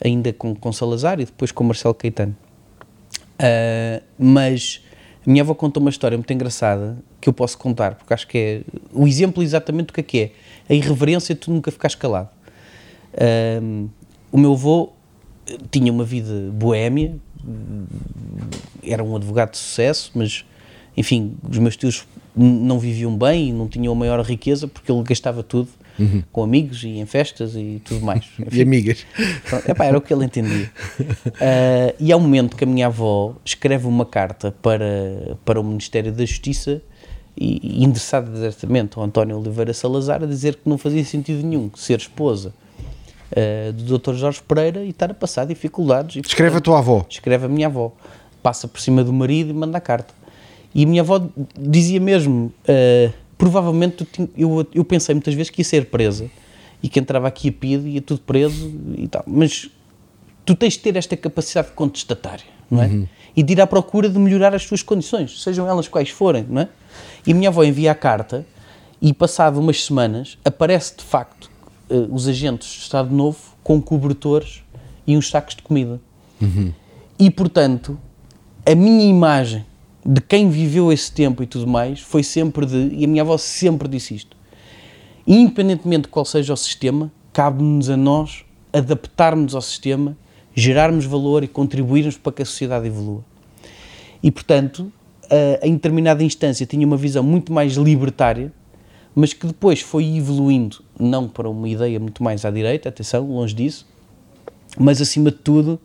ainda com, com Salazar e depois com Marcelo Caetano. Eh, mas a minha avó contou uma história muito engraçada que eu posso contar, porque acho que é o exemplo exatamente do que é que é. A irreverência de tu nunca ficares calado. Um, o meu avô tinha uma vida boémia, era um advogado de sucesso, mas enfim, os meus tios não viviam bem e não tinham a maior riqueza porque ele gastava tudo com amigos e em festas e tudo mais. E amigas? Pronto, epá, era o que ele entendia. Ah, e há um momento que a minha avó escreve uma carta para, para o Ministério da Justiça e, e endereçada diretamente ao António Oliveira Salazar a dizer que não fazia sentido nenhum ser esposa ah, do Dr. Jorge Pereira e estar a passar dificuldades. E, Escreve a tua avó. escreve a minha avó, passa por cima do marido e manda a carta. E a minha avó dizia mesmo: eh, provavelmente eu, eu pensei muitas vezes que ia ser presa e que entrava aqui a PID e ia tudo preso e tal, mas tu tens de ter esta capacidade contestatária, não é? E de ir à procura de melhorar as tuas condições, sejam elas quais forem, não é? E a minha avó envia a carta e, passado umas semanas, aparece de facto eh, os agentes do Estado Novo com cobertores e uns sacos de comida. E, portanto, a minha imagem de quem viveu esse tempo e tudo mais foi sempre de. E a minha avó sempre disse isto. Independentemente de qual seja o sistema, cabe-nos a nós adaptarmos ao sistema, gerarmos valor e contribuirmos para que a sociedade evolua. E, portanto, em determinada instância tinha uma visão muito mais libertária, mas que depois foi evoluindo, não para uma ideia muito mais à direita, atenção, longe disso, mas acima de tudo,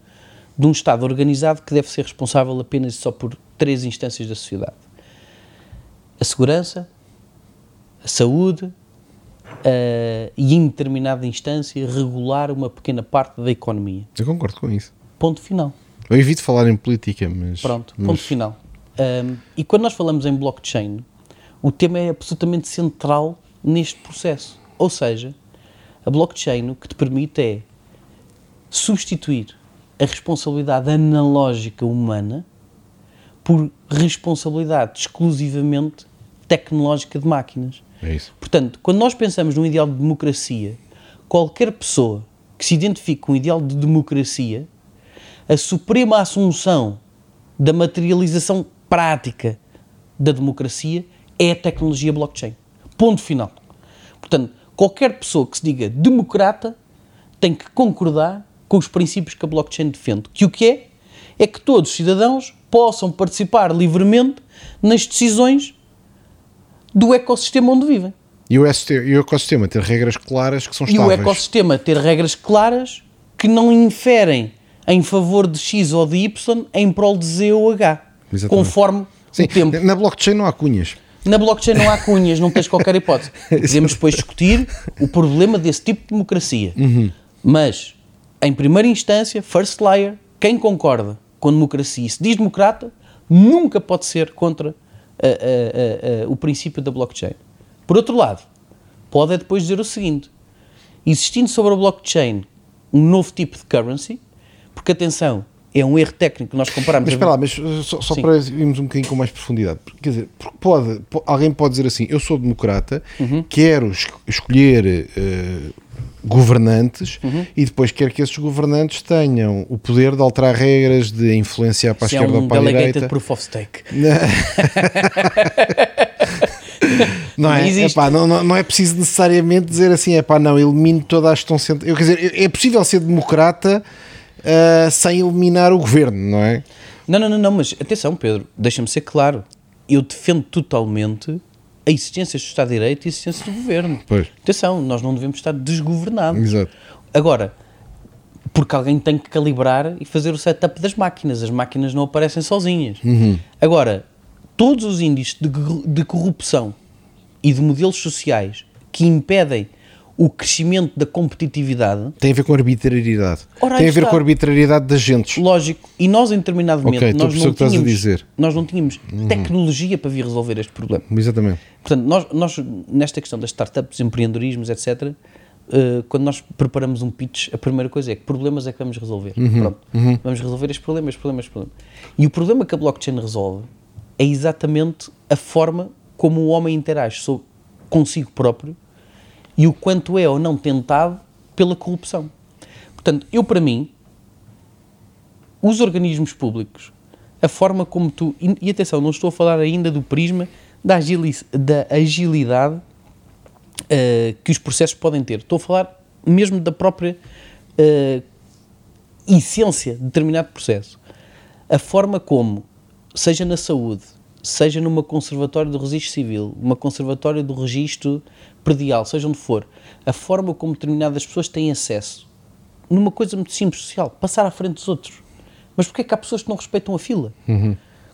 de um Estado organizado que deve ser responsável apenas só por três instâncias da sociedade: a segurança, a saúde e, em determinada instância, regular uma pequena parte da economia. Eu concordo com isso. Ponto final. Eu evito falar em política, mas. Pronto, mas- ponto final. Um, e quando nós falamos em blockchain, o tema é absolutamente central neste processo. Ou seja, a blockchain o que te permite é substituir a responsabilidade analógica humana por responsabilidade exclusivamente tecnológica de máquinas. É isso. Portanto, quando nós pensamos num ideal de democracia, qualquer pessoa que se identifique com um ideal de democracia, a suprema assunção da materialização prática da democracia é a tecnologia blockchain. Ponto final. Portanto, qualquer pessoa que se diga democrata tem que concordar com os princípios que a blockchain defende. Que o que é? É que todos os cidadãos possam participar livremente nas decisões do ecossistema onde vivem. E o, e o ecossistema ter regras claras que são E o estáveis. ecossistema ter regras claras que não inferem em favor de X ou de Y em prol de Z ou H, Exatamente. conforme Sim, o tempo. Na blockchain não há cunhas. Na blockchain não há cunhas, não tens qualquer hipótese. Podemos depois discutir o problema desse tipo de democracia. Mas, em primeira instância, first layer, quem concorda com democracia e se diz democrata, nunca pode ser contra ah, ah, ah, o princípio da blockchain. Por outro lado, pode é depois dizer o seguinte: existindo sobre a blockchain um novo tipo de currency, porque atenção, é um erro técnico que nós comparamos. Mas espera lá, mas só, só para irmos um bocadinho com mais profundidade. Quer dizer, pode, po- alguém pode dizer assim: eu sou democrata, Uhum. quero es- escolher uh, governantes Uhum. e depois quero que esses governantes tenham o poder de alterar regras, de influenciar para a se é esquerda um ou para a direita. proof of stake. Não é? Existe. Epá, não, não, não é preciso necessariamente dizer assim: é pá, não, elimino toda a gestão central. Eu, quer dizer, é possível ser democrata uh, sem eliminar o governo, não é? Não, não, não, não, mas atenção, Pedro, deixa-me ser claro. Eu defendo totalmente a existência do Estado de Direito e a existência do governo. Pois. Atenção, nós não devemos estar desgovernados. Exato. Agora, porque alguém tem que calibrar e fazer o setup das máquinas. As máquinas não aparecem sozinhas. Agora, todos os índices de, de corrupção e de modelos sociais que impedem o crescimento da competitividade, Tem a ver com arbitrariedade. Ora, Tem a ver está. com a arbitrariedade das gentes. lógico, e nós em determinado momento Ok, estou a nós, não a tínhamos, dizer. nós não tínhamos tecnologia para vir resolver este problema. Exatamente. Portanto, nós, nós nesta questão das startups, empreendedorismos, etc., eh, quando nós preparamos um pitch, a primeira coisa é que problemas é que vamos resolver. Pronto. Vamos resolver este problema, este problema, este problema. E o problema que a blockchain resolve é exatamente a forma como o homem interage consigo próprio e o quanto é ou não tentado pela corrupção. Portanto, eu para mim, os organismos públicos, a forma como tu. E, atenção, não estou a falar ainda do prisma da, da agilidade eh, que os processos podem ter. Estou a falar mesmo da própria eh, essência de determinado processo. A forma como, seja na saúde, seja numa conservatória do registro civil, uma conservatória do registro predial, seja onde for, a forma como determinadas pessoas têm acesso numa coisa muito simples social, passar à frente dos outros. Mas porquê é que há pessoas que não respeitam a fila?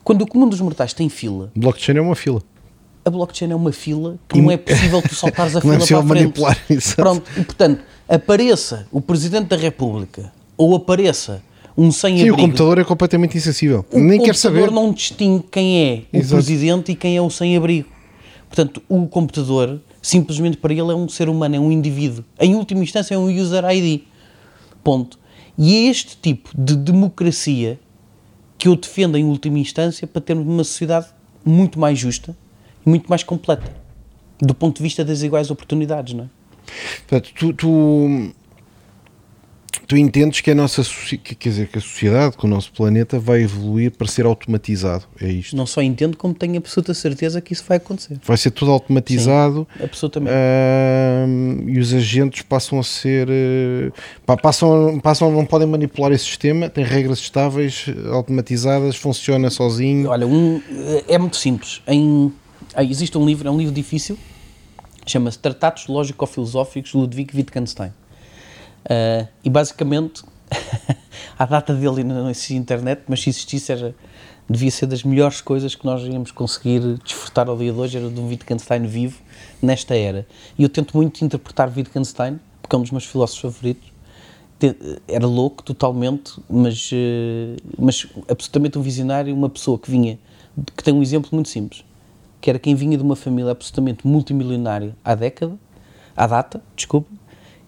Quando o comum dos mortais tem fila, Blockchain é uma fila. a blockchain é uma fila que não é possível tu saltares a é fila para a frente. manipular, exato. Pronto, e portanto, apareça o Presidente da República ou apareça um Sim, sem-abrigo. o computador é completamente insensível. o Nem quer computador saber. não distingue quem é o Exato. Presidente e quem é o sem-abrigo. Portanto, o computador, simplesmente para ele, é um ser humano, é um indivíduo. Em última instância, é um user ID. Ponto. E é este tipo de democracia que eu defendo em última instância para termos uma sociedade muito mais justa e muito mais completa do ponto de vista das iguais oportunidades, não é? Portanto, tu, tu, tu entendes que a nossa que- quer dizer, que a sociedade, que o nosso planeta vai evoluir para ser automatizado. É isto. Não só entendo, como tenho absoluta certeza que isso vai acontecer. Vai ser tudo automatizado. Absolutamente. ahm, e os agentes passam a ser pá, passam, passam não podem manipular esse sistema tem regras estáveis automatizadas funciona sozinho Olha, um, é muito simples. Em, ah, existe um livro, é um livro difícil, chama-se Tratados Lógico-Filosóficos de Ludwig Wittgenstein. Ah, e basicamente, a data dele ainda não existe internet, mas se existisse era, devia ser das melhores coisas que nós íamos conseguir desfrutar ao dia de hoje, era de um Wittgenstein vivo nesta era. E eu tento muito interpretar Wittgenstein, porque é um dos meus filósofos favoritos, era louco totalmente, mas, eh, mas absolutamente um visionário, uma pessoa que vinha, que tem um exemplo muito simples, que era quem vinha de uma família absolutamente multimilionária à década, à data, desculpa,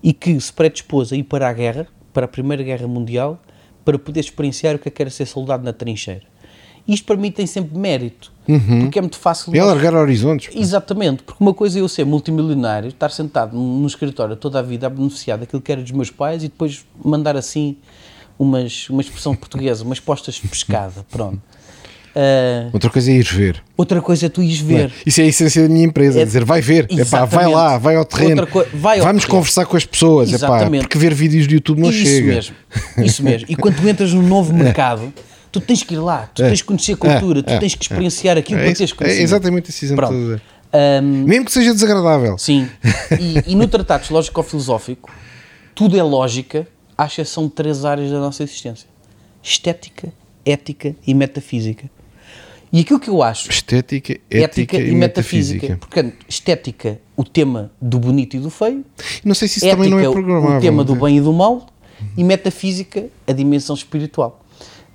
e que se predispôs a ir para a guerra, para a Primeira Guerra Mundial, para poder experienciar o que é que era ser soldado na trincheira. Isto para mim tem sempre mérito, porque é muito fácil... nós- alargar horizontes Exatamente, porque uma coisa é eu ser multimilionário, estar sentado num num escritório toda a vida a beneficiar daquilo que era dos meus pais e depois mandar assim umas, uma expressão portuguesa, umas postas de pescada, pronto. Ah, outra coisa é ir ver. outra coisa é tu ires ver. isso é a essência da minha empresa É- dizer vai ver. Epá, vai lá vai ao terreno. Coi- vai ao vamos terreno. conversar com as pessoas Epá, porque ver vídeos de YouTube não isso chega. mesmo, isso mesmo. E quando tu entras num novo mercado, tu tens que ir lá, tu tens que conhecer a cultura, tu é, tens que experienciar aquilo é, para isso- teres é exatamente esse exemplo que Pronto. estou a dizer. Ahm, mesmo que seja desagradável. Sim, e, e no Tratados Lógico-Filosófico, tudo é lógica, à exceção de três áreas da nossa existência: estética, ética e metafísica. E aquilo que eu acho, estética ética, e, metafísica, Portanto, estética, o tema do bonito e do feio, não sei se isso ética, também não é programável o tema do é? bem e do mal, e metafísica, a dimensão espiritual.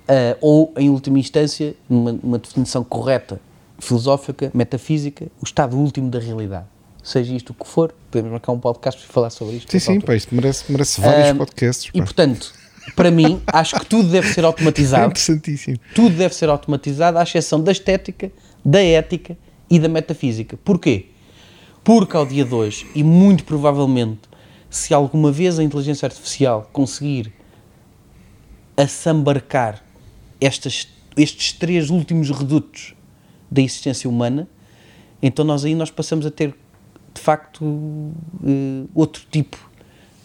Ah, ou, em última instância, numa, definição correta, filosófica, metafísica, o estado último da realidade. seja isto o que for. Podemos marcar um podcast para falar sobre isto. Sim, sim, pá, isto merece, merece vários Um, podcasts. E pá. portanto, para mim, acho que tudo deve ser É automatizado. interessantíssimo. tudo deve ser automatizado, à exceção da estética, da ética e da metafísica. Porquê? Porque ao dia de hoje, e muito provavelmente, se alguma vez a inteligência artificial conseguir assambarcar estas, estes três últimos redutos da existência humana, então nós aí nós passamos a ter, de facto, eh, outro tipo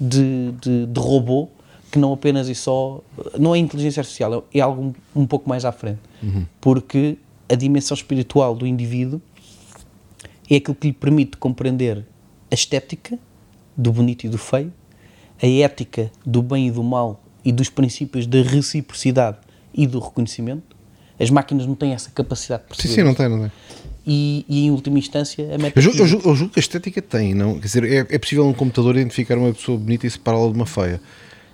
de, de, de robô que não apenas e só não é inteligência artificial, é algo um, pouco mais à frente, porque a dimensão espiritual do indivíduo é aquilo que lhe permite compreender a estética do bonito e do feio, a ética do bem e do mal e dos princípios da reciprocidade e do reconhecimento. As máquinas não têm essa capacidade de Sim, perceber sim, não isso. tem, não tem. E, e em última instância a Eu metafísica. julgo, eu, julgo, eu julgo que a estética tem, não? Quer dizer, é, é possível um computador identificar uma pessoa bonita e separá-la de uma feia.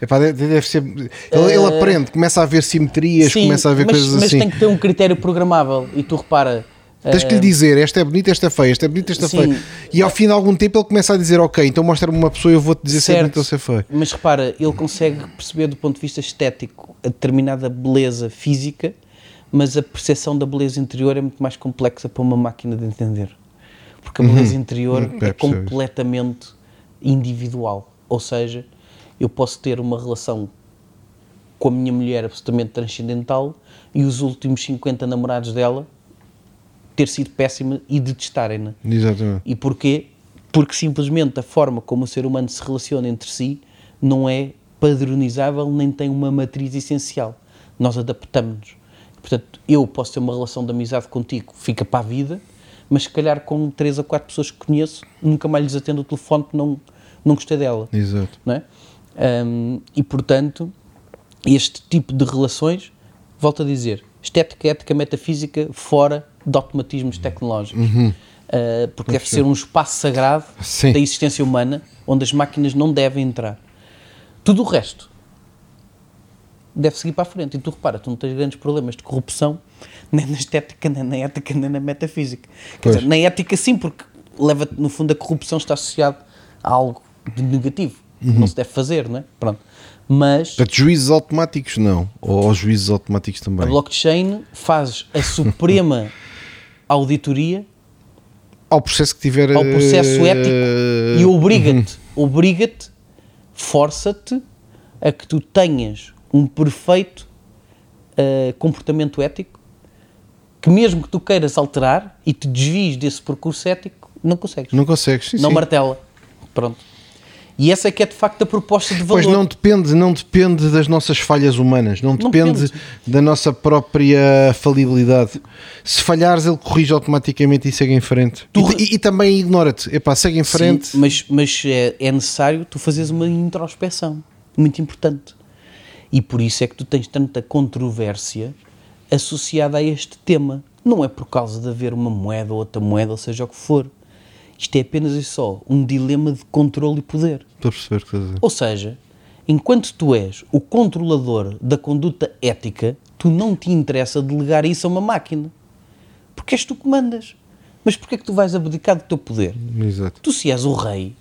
Epá, deve, deve ser. Ele, ele aprende, começa a ver simetrias, Eh, Sim, começa a ver mas, coisas mas assim. tem que ter um critério programável e tu repara. Tens que lhe eh, dizer, esta é bonita, esta é feia, esta é bonita, esta é feia. E ao fim de algum tempo ele começa a dizer, ok, então mostra-me uma pessoa e eu vou-te dizer se é Certo. bonita ou se é feia. Mas repara, ele consegue perceber do ponto de vista estético a determinada beleza física, mas a percepção da beleza interior é muito mais complexa para uma máquina de entender. Porque a beleza interior Uhum. É, é completamente individual. Ou seja, eu posso ter uma relação com a minha mulher absolutamente transcendental e os últimos 50 namorados dela ter sido péssima e detestarem-na. Exatamente. E porquê? Porque simplesmente a forma como o ser humano se relaciona entre si não é padronizável nem tem uma matriz essencial. Nós adaptamos-nos. Portanto, eu posso ter uma relação de amizade contigo, fica para a vida, mas se calhar com três ou quatro pessoas que conheço, nunca mais lhes atendo o telefone porque não, não gostei dela Exato. não é? Hum, e portanto, este tipo de relações, volto a dizer, estética, ética, metafísica, fora de automatismos tecnológicos. Uh, porque deve ser um espaço sagrado Sim. da existência humana onde as máquinas não devem entrar. Tudo o resto deve seguir para a frente. E tu repara, tu não tens grandes problemas de corrupção nem na estética, nem na ética, nem na metafísica. Quer Pois. dizer, na ética sim, porque leva no fundo a corrupção está associada a algo de negativo. Uhum. Não se deve fazer, não é? Pronto. Mas Portanto, juízes automáticos não. Ou juízes automáticos a também. blockchain faz a suprema auditoria Ao processo que tiver. ao processo eh, ético e obriga-te, obriga-te, força-te a que tu tenhas um perfeito eh, comportamento ético que mesmo que tu queiras alterar e te desvies desse percurso ético, não consegues. Não consegues. Sim, não sim. martela. Pronto. E essa é que é de facto a proposta de valor. Pois não depende, não depende das nossas falhas humanas, não, Não depende, depende. da nossa própria falibilidade. Se falhares, ele corrige automaticamente e segue em frente. Tu- E, e- e também ignora-te. Epá, segue em frente. Sim, mas mas é, é necessário tu fazeres uma introspeção muito importante. E por isso é que tu tens tanta controvérsia associada a este tema. Não é por causa de haver uma moeda ou outra moeda, ou seja o que for. Isto é apenas e só um dilema de controle e poder. Estou a perceber o que estás a dizer. Ou seja, enquanto tu és o controlador da conduta ética, tu não te interessa delegar isso a uma máquina. Porque és tu que mandas. Mas porquê é que tu vais abdicar do teu poder? Exato. Tu, se és o rei,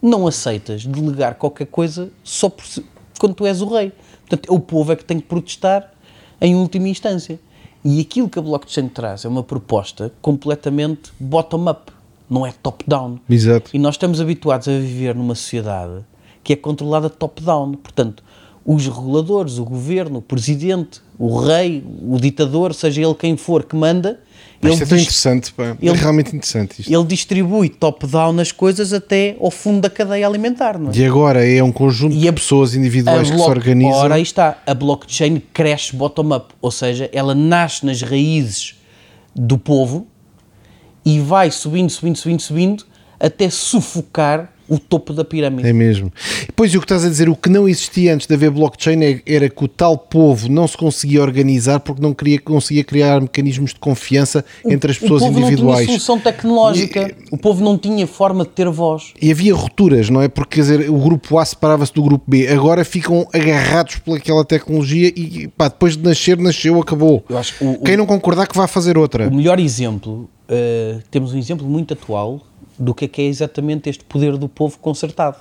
não aceitas delegar qualquer coisa só por se- quando tu és o rei. Portanto, o povo é que tem que protestar em última instância. E aquilo que a blockchain traz é uma proposta completamente bottom-up, não é top-down. Exato. E nós estamos habituados a viver numa sociedade que é controlada top-down. Portanto, os reguladores, o governo, o presidente, o rei, o ditador, seja ele quem for que manda, ele, Isto é interessante, pá. é ele- realmente interessante isto. ele distribui top-down as coisas até ao fundo da cadeia alimentar, não é? E agora é um conjunto E de a- pessoas individuais que se organizam. Ora, aí está. A blockchain cresce bottom-up, ou seja, ela nasce nas raízes do povo e vai subindo, subindo, subindo, subindo até sufocar o topo da pirâmide. É mesmo. E Depois, e o que estás a dizer, o que não existia antes de haver blockchain é- era que o tal povo não se conseguia organizar porque não queria, conseguia criar mecanismos de confiança entre as pessoas o povo individuais. não tinha solução tecnológica, o povo não tinha forma de ter voz. E havia rupturas, não é? Porque quer dizer, o grupo A separava-se do grupo B. Agora ficam agarrados pelaquela tecnologia e pá, depois de nascer, nasceu, acabou. O- Quem não concordar que vai fazer outra. O melhor exemplo, uh, temos um exemplo muito atual do que é que é exatamente este poder do povo concertado,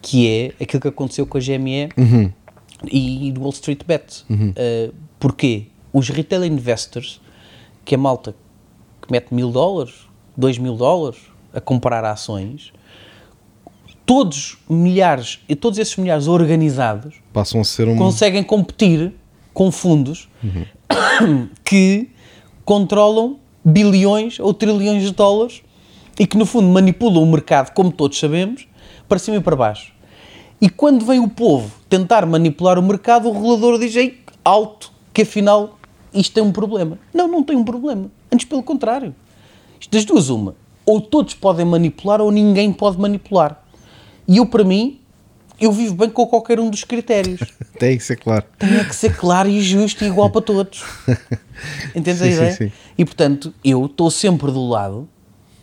que é aquilo que aconteceu com a GME e do Wall Street Bet. Uh, porquê? Os retail investors, que é malta que mete mil dólares, dois mil dólares a comprar ações, todos milhares e todos esses milhares organizados Passam a ser um. conseguem competir com fundos que controlam bilhões ou trilhões de dólares e que no fundo manipulam o mercado, como todos sabemos, para cima e para baixo. E quando vem o povo tentar manipular o mercado, o regulador diz Ei, alto, que afinal isto tem um problema. Não, não tem um problema. Antes pelo contrário. Isto das duas, uma. Ou todos podem manipular ou ninguém pode manipular. E eu, para mim, eu vivo bem com qualquer um dos critérios. Tem que ser claro. Tem que ser claro e justo e igual para todos. Entendes a Sim, sim, ideia? sim. E portanto, eu estou sempre do lado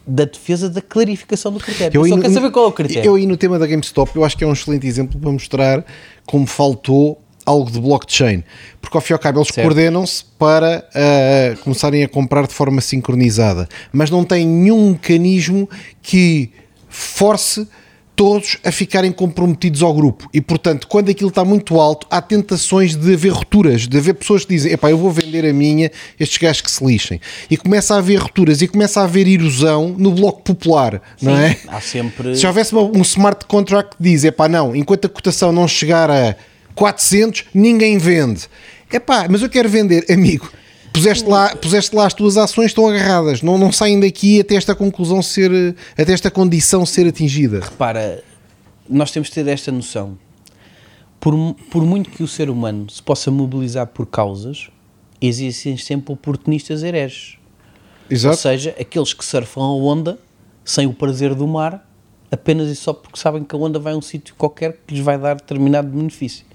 da defesa da clarificação do critério. Eu, só quero saber qual é o critério. Eu aí no tema da GameStop, eu acho que é um excelente exemplo para mostrar como faltou algo de blockchain. Porque ao fim e ao cabo eles coordenam-se para ah, começarem a comprar de forma sincronizada. Mas não tem nenhum mecanismo que force todos a ficarem comprometidos ao grupo. E portanto, quando aquilo está muito alto, há tentações de haver rupturas, de haver pessoas que dizem, epá, eu vou vender a minha, estes gajos que se lixem. E começa a haver rupturas e começa a haver erosão no bloco popular, não Sim, é? Há sempre. Se houvesse um smart contract que diz, epá, não, enquanto a cotação não chegar a 400, ninguém vende. Epá, mas eu quero vender, amigo. Puseste lá, puseste lá as tuas ações, estão agarradas. Não, não saem daqui até esta conclusão ser, até esta condição ser atingida. Repara, nós temos de ter esta noção. Por, por muito que o ser humano se possa mobilizar por causas, existem sempre oportunistas hereges. Ou Exato. seja, aqueles que surfam a onda sem o prazer do mar, apenas e só porque sabem que a onda vai a um sítio qualquer que lhes vai dar determinado benefício.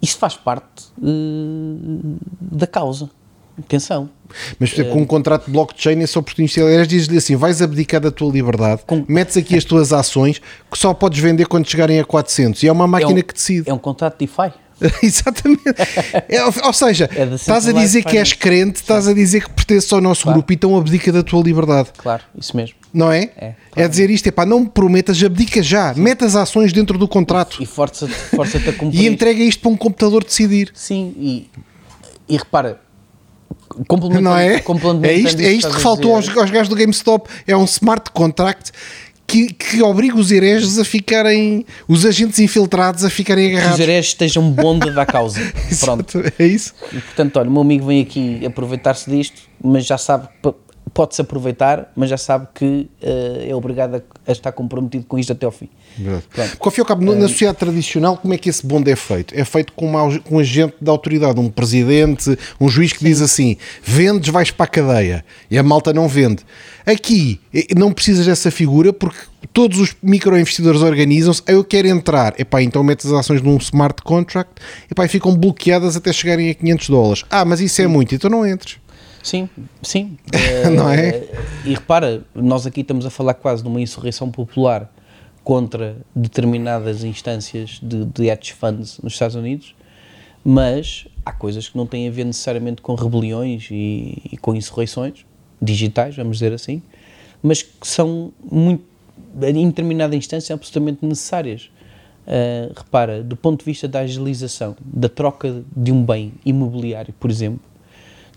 Isso faz parte eh, da causa. Atenção. Mas exemplo, com um contrato de blockchain, esse oportunista hereges diz-lhe assim: vais abdicar da tua liberdade, Com- metes aqui as tuas ações que só podes vender quando chegarem a 400. E é uma máquina é um, que decide. É um contrato DeFi. Exatamente. É, ou seja, É estás a dizer que és crente, estás a dizer que pertences ao nosso Claro. grupo e então abdica da tua liberdade. Claro, isso mesmo. Não é? É, É dizer isto, é pá, não me prometas, abdica já, mete as ações dentro do contrato E força-te força a cumprir. e entrega isto para um computador decidir. Sim, e, e repara, complementando, Não é? complementando É isto, é isto que faltou aos, aos gajos do GameStop. É um smart contract que, que obriga os hereges a ficarem, os agentes infiltrados a ficarem Que os agarrados. hereges estejam bonde da causa. Pronto. É isso? E, portanto, olha, o meu amigo vem aqui aproveitar-se disto, mas já sabe, pode-se aproveitar, mas já sabe que eh, é obrigado a, estar comprometido com isto até ao fim. Porque, ao fim e ao cabo, no- na sociedade tradicional, como é que esse bonde é feito? É feito com, uma, com um agente da autoridade, um presidente, um juiz que diz assim: vendes, vais para a cadeia. E a malta não vende. Aqui, eh, não precisas dessa figura porque todos os microinvestidores organizam-se. "Ah, Eu quero entrar. Epá, então metes as ações num smart contract epá, e ficam bloqueadas até chegarem a 500 dólares. Ah, mas isso é muito, então não entres. Sim, sim. Não é? Eh, E repara, nós aqui estamos a falar quase de uma insurreição popular contra determinadas instâncias de, de hedge funds nos Estados Unidos, mas há coisas que não têm a ver necessariamente com rebeliões e, e com insurreições digitais, vamos dizer assim, mas que são muito, em determinada instância, absolutamente necessárias. Uh, repara, do ponto de vista da agilização, da troca de um bem imobiliário, por exemplo,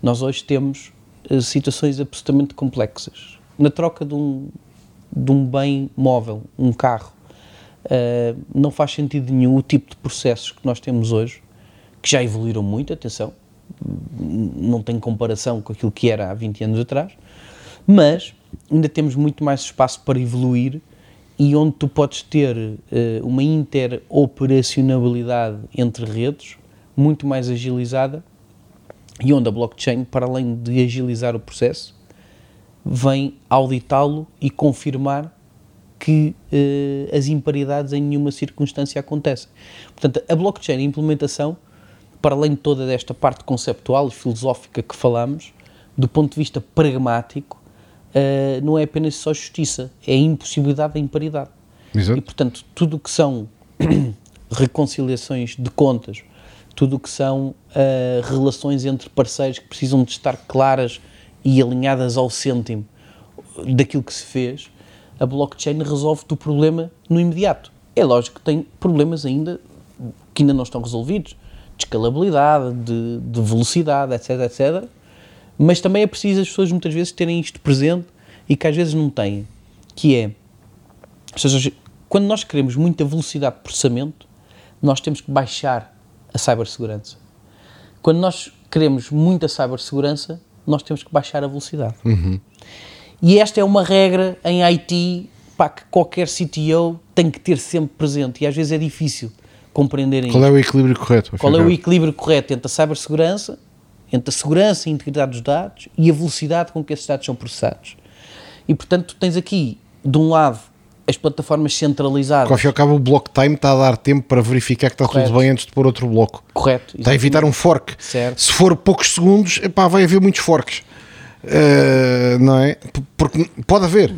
nós hoje temos uh, situações absolutamente complexas. Na troca de um, de um bem móvel, um carro, uh, não faz sentido nenhum o tipo de processos que nós temos hoje, que já evoluíram muito, atenção, não tem comparação com aquilo que era há 20 anos atrás, mas ainda temos muito mais espaço para evoluir e onde tu podes ter uh, uma interoperacionalidade entre redes muito mais agilizada e onde a blockchain, para além de agilizar o processo, vem auditá-lo e confirmar que uh, as imparidades em nenhuma circunstância acontecem. Portanto, a blockchain, a implementação, para além de toda esta parte conceptual e filosófica que falamos, do ponto de vista pragmático, uh, não é apenas só justiça, é a impossibilidade da imparidade. Exato. E, portanto, tudo o que são reconciliações de contas, tudo o que são uh, relações entre parceiros que precisam de estar claras e alinhadas ao cêntimo daquilo que se fez, a blockchain resolve-te o problema no imediato. É lógico que tem problemas ainda que ainda não estão resolvidos, de escalabilidade, de, de velocidade, etc, etc. Mas também é preciso as pessoas muitas vezes terem isto presente e que às vezes não têm, que é, seja, quando nós queremos muita velocidade de processamento, nós temos que baixar a cibersegurança. Quando nós queremos muita cibersegurança, nós temos que baixar a velocidade. E esta é uma regra em IT pá, que qualquer CTO tem que ter sempre presente e às vezes é difícil compreenderem Qual é o equilíbrio correto? qual é o equilíbrio correto entre a cibersegurança, entre a segurança e a integridade dos dados e a velocidade com que esses dados são processados. E portanto, tu tens aqui, de um lado, as plataformas centralizadas. Ao fim e ao cabo, o block time está a dar tempo para verificar que está Correto. tudo bem antes de pôr outro bloco. Correto. Está a evitar um fork. Certo. Se for poucos segundos, epá, vai haver muitos forks. Eh, não é? Porque pode haver.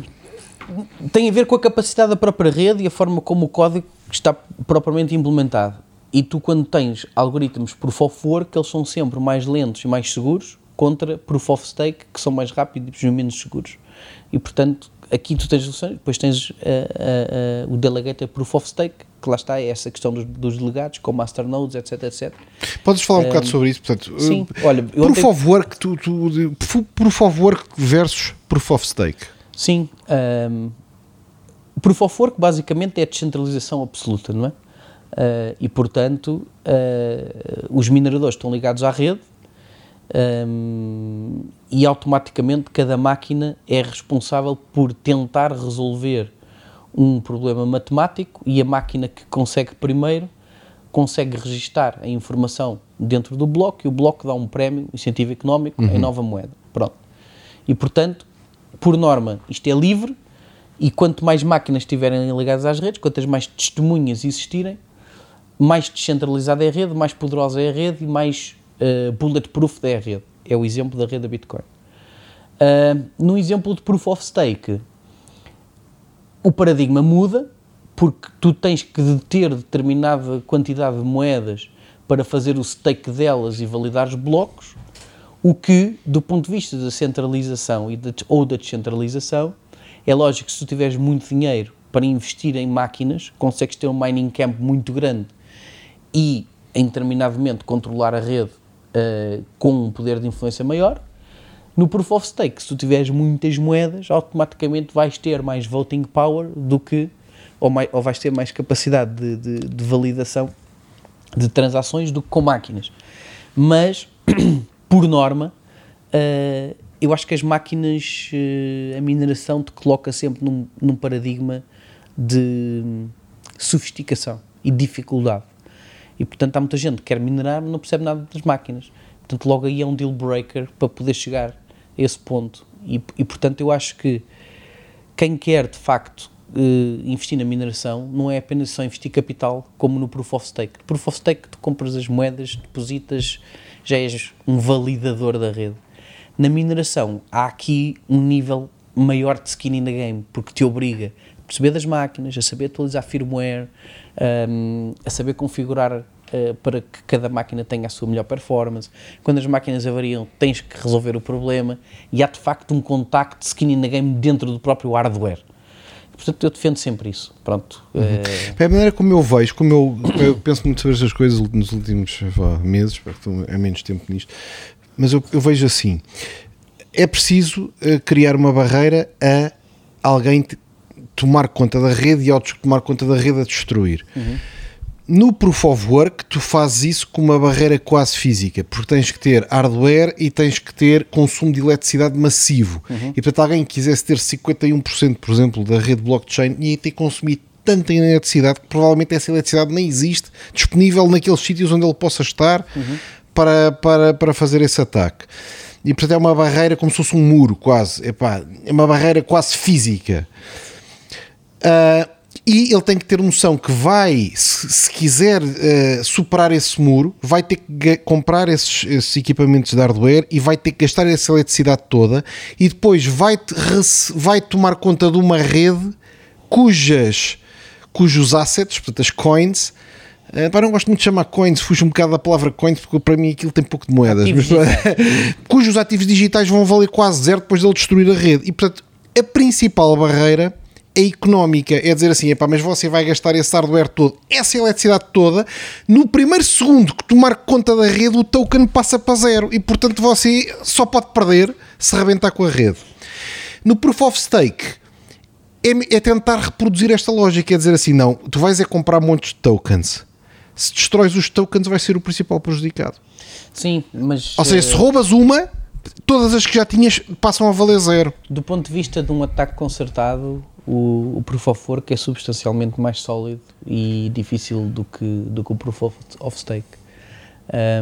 tem a ver com a capacidade da própria rede e a forma como o código está propriamente implementado. E tu, quando tens algoritmos proof of work, eles são sempre mais lentos e mais seguros contra proof of stake, que são mais rápidos e menos seguros. E, portanto, aqui tu tens soluções, depois tens eh, eh, eh, o delegated proof of stake, que lá está, é essa questão dos, dos delegados, com masternodes, etc, etc. Podes falar um bocado sobre isso? Portanto, sim, olha, proof ontem- of work, tu, tu, proof of work versus proof of stake. Sim. Um, proof of Work basicamente é a descentralização absoluta, não é? Uh, e portanto, uh, os mineradores estão ligados à rede um, e automaticamente cada máquina é responsável por tentar resolver um problema matemático e a máquina que consegue primeiro consegue registar a informação dentro do bloco e o bloco dá um prémio, incentivo económico, em nova moeda. Pronto. E portanto, por norma, isto é livre e quanto mais máquinas estiverem ligadas às redes, quantas mais testemunhas existirem, mais descentralizada é a rede, mais poderosa é a rede e mais uh, bulletproof é a rede. É o exemplo da rede da Bitcoin. Uh, no exemplo de Proof of Stake, o paradigma muda porque tu tens que deter determinada quantidade de moedas para fazer o stake delas e validar os blocos, o que, do ponto de vista da centralização e da, ou da descentralização, é lógico que se tu tiveres muito dinheiro para investir em máquinas, consegues ter um mining camp muito grande e, em determinado momento, controlar a rede uh, com um poder de influência maior. No Proof of Stake, se tu tiveres muitas moedas, automaticamente vais ter mais voting power do que, ou, mais, ou vais ter mais capacidade de, de, de validação de transações do que com máquinas. Mas, por norma, uh, eu acho que as máquinas, uh, a mineração te coloca sempre num, num paradigma de sofisticação e dificuldade. E portanto há muita gente que quer minerar, mas não percebe nada das máquinas. Portanto, logo aí é um deal breaker para poder chegar a esse ponto. E, e portanto, eu acho que quem quer de facto uh, investir na mineração não é apenas só investir capital, como no Proof of Stake. Proof of Stake, tu compras as moedas, depositas, já és um validador da rede. Na mineração, há aqui um nível maior de skin in the game, porque te obriga a perceber das máquinas, a saber atualizar firmware, um, a saber configurar uh, para que cada máquina tenha a sua melhor performance. Quando as máquinas avariam, tens que resolver o problema e há de facto um contacto skin in the game dentro do próprio hardware. Portanto, eu defendo sempre isso. Pronto. Uhum. É a maneira como eu vejo, como eu, eu penso muito sobre estas coisas nos últimos vá, meses, porque estou há menos tempo nisto, mas eu, eu vejo assim: é preciso uh, criar uma barreira a alguém tomar conta da rede e ao tomar conta da rede a destruir. Uhum. No Proof of Work, tu fazes isso com uma barreira quase física, porque tens que ter hardware e tens que ter consumo de eletricidade massivo. Uhum. E portanto, alguém que quisesse ter 51%, por exemplo, da rede blockchain, ia ter que consumir tanta eletricidade que provavelmente essa eletricidade nem existe disponível naqueles sítios onde ele possa estar uhum. para, para, para fazer esse ataque. E portanto, é uma barreira como se fosse um muro, quase. Epá, é uma barreira quase física. Uh, e ele tem que ter noção que vai, se, se quiser uh, superar esse muro, vai ter que comprar esses, esses, equipamentos de hardware e vai ter que gastar essa eletricidade toda e depois vai, vai tomar conta de uma rede cujas, cujos assets, portanto as coins, uh, não gosto muito de chamar coins, fujo um bocado da palavra coins porque para mim aquilo tem pouco de moedas, ativos mas, cujos ativos digitais vão valer quase zero depois dele destruir a rede. E portanto a principal barreira é económica, é dizer assim, epá, mas você vai gastar esse hardware todo, essa eletricidade toda, no primeiro segundo que tomar conta da rede, o token passa para zero e, portanto, você só pode perder se rebentar com a rede. No Proof of Stake, é, é tentar reproduzir esta lógica, é dizer assim, não, tu vais é comprar montes de tokens. Se destróis os tokens, vai ser o principal prejudicado. Sim, mas. Ou seja, se eh, roubas uma, todas as que já tinhas passam a valer zero. Do ponto de vista de um ataque concertado, o, o Proof of Work é substancialmente mais sólido e difícil do que, do que o Proof of, of Stake.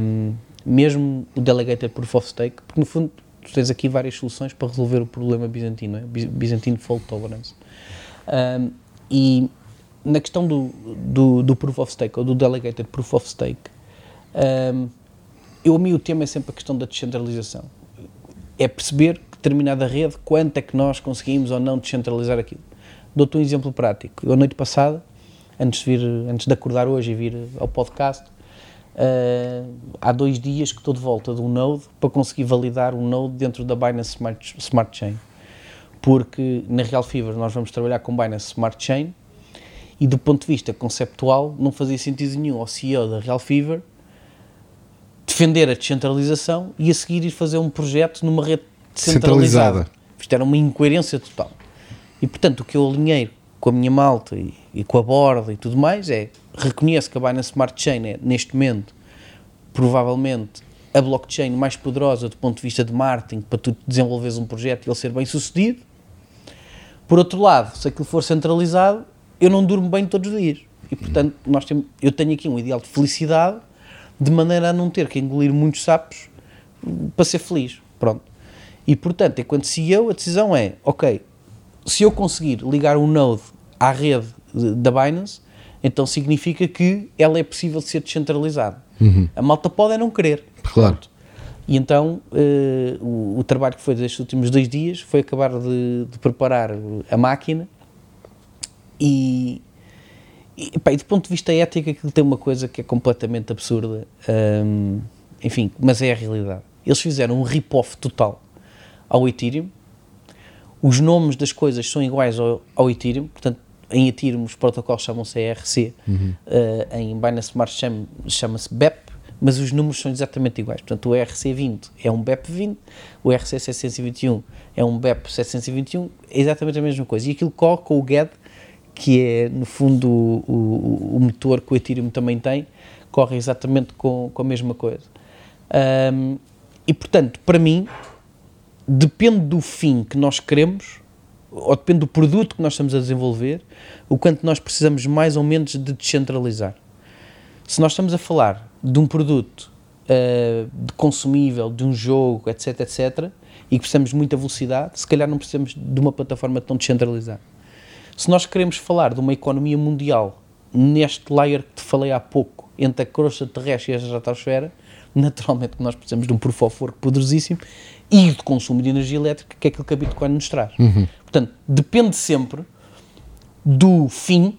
Um, mesmo o Delegated Proof of Stake, porque no fundo tu tens aqui várias soluções para resolver o problema bizantino, é? Byzantine Fault Tolerance. Um, e na questão do, do, do, Proof of Stake ou do Delegated Proof of Stake, um, eu a mim o tema é sempre a questão da descentralização. É perceber que determinada rede, quanto é que nós conseguimos ou não descentralizar aquilo. Dou-te um exemplo prático. Eu, a noite passada, antes de, vir, antes de acordar hoje e vir ao podcast, uh, há dois dias que estou de volta de um Node para conseguir validar um Node dentro da Binance Smart, Smart Chain. Porque na Real Fever nós vamos trabalhar com Binance Smart Chain e do ponto de vista conceptual não fazia sentido nenhum ao CEO da Real Fever defender a descentralização e a seguir ir fazer um projeto numa rede centralizada. Isto era uma incoerência total. E portanto, o que eu alinhei com a minha malta e, e, com a borda e tudo mais é reconheço que a Binance Smart Chain é, neste momento, provavelmente a blockchain mais poderosa do ponto de vista de marketing para tu desenvolveres um projeto e ele ser bem sucedido. Por outro lado, se aquilo for centralizado, eu não durmo bem todos os dias. E portanto, nós temos, eu tenho aqui um ideal de felicidade de maneira a não ter que engolir muitos sapos para ser feliz. Pronto. E portanto, enquanto CEO, a decisão é: ok, se eu conseguir ligar um node à rede da Binance, então significa que ela é possível de ser descentralizada. Uhum. A malta pode é não querer. Claro. Pronto. E então uh, o, o, trabalho que foi destes últimos dois dias foi acabar de, de preparar a máquina e, e, pá, e do ponto de vista ético, aquilo tem uma coisa que é completamente absurda. Um, enfim, mas é a realidade. Eles fizeram um rip-off total ao Ethereum. Os nomes das coisas são iguais ao, ao Ethereum, portanto, em Ethereum os protocolos chamam-se ERC, uhum. uh, em Binance Smart chama-se BEP, mas os números são exatamente iguais. Portanto, o ERC20 é um BEP20, o ERC721 é um BEP721, é exatamente a mesma coisa. E aquilo corre com o GED que é no fundo o, o, o, motor que o Ethereum também tem, corre exatamente com, com a mesma coisa. Um, e portanto, para mim, depende do fim que nós queremos, ou depende do produto que nós estamos a desenvolver, o quanto nós precisamos mais ou menos de descentralizar. Se nós estamos a falar de um produto uh, de consumível, de um jogo, etc, etc, e que precisamos de muita velocidade, se calhar não precisamos de uma plataforma tão descentralizada. Se nós queremos falar de uma economia mundial neste layer que te falei há pouco, entre a crosta terrestre e a estratosfera, naturalmente nós precisamos de um proof poderosíssimo e de consumo de energia elétrica, que é aquilo que a Bitcoin nos traz. Uhum. Portanto, depende sempre do fim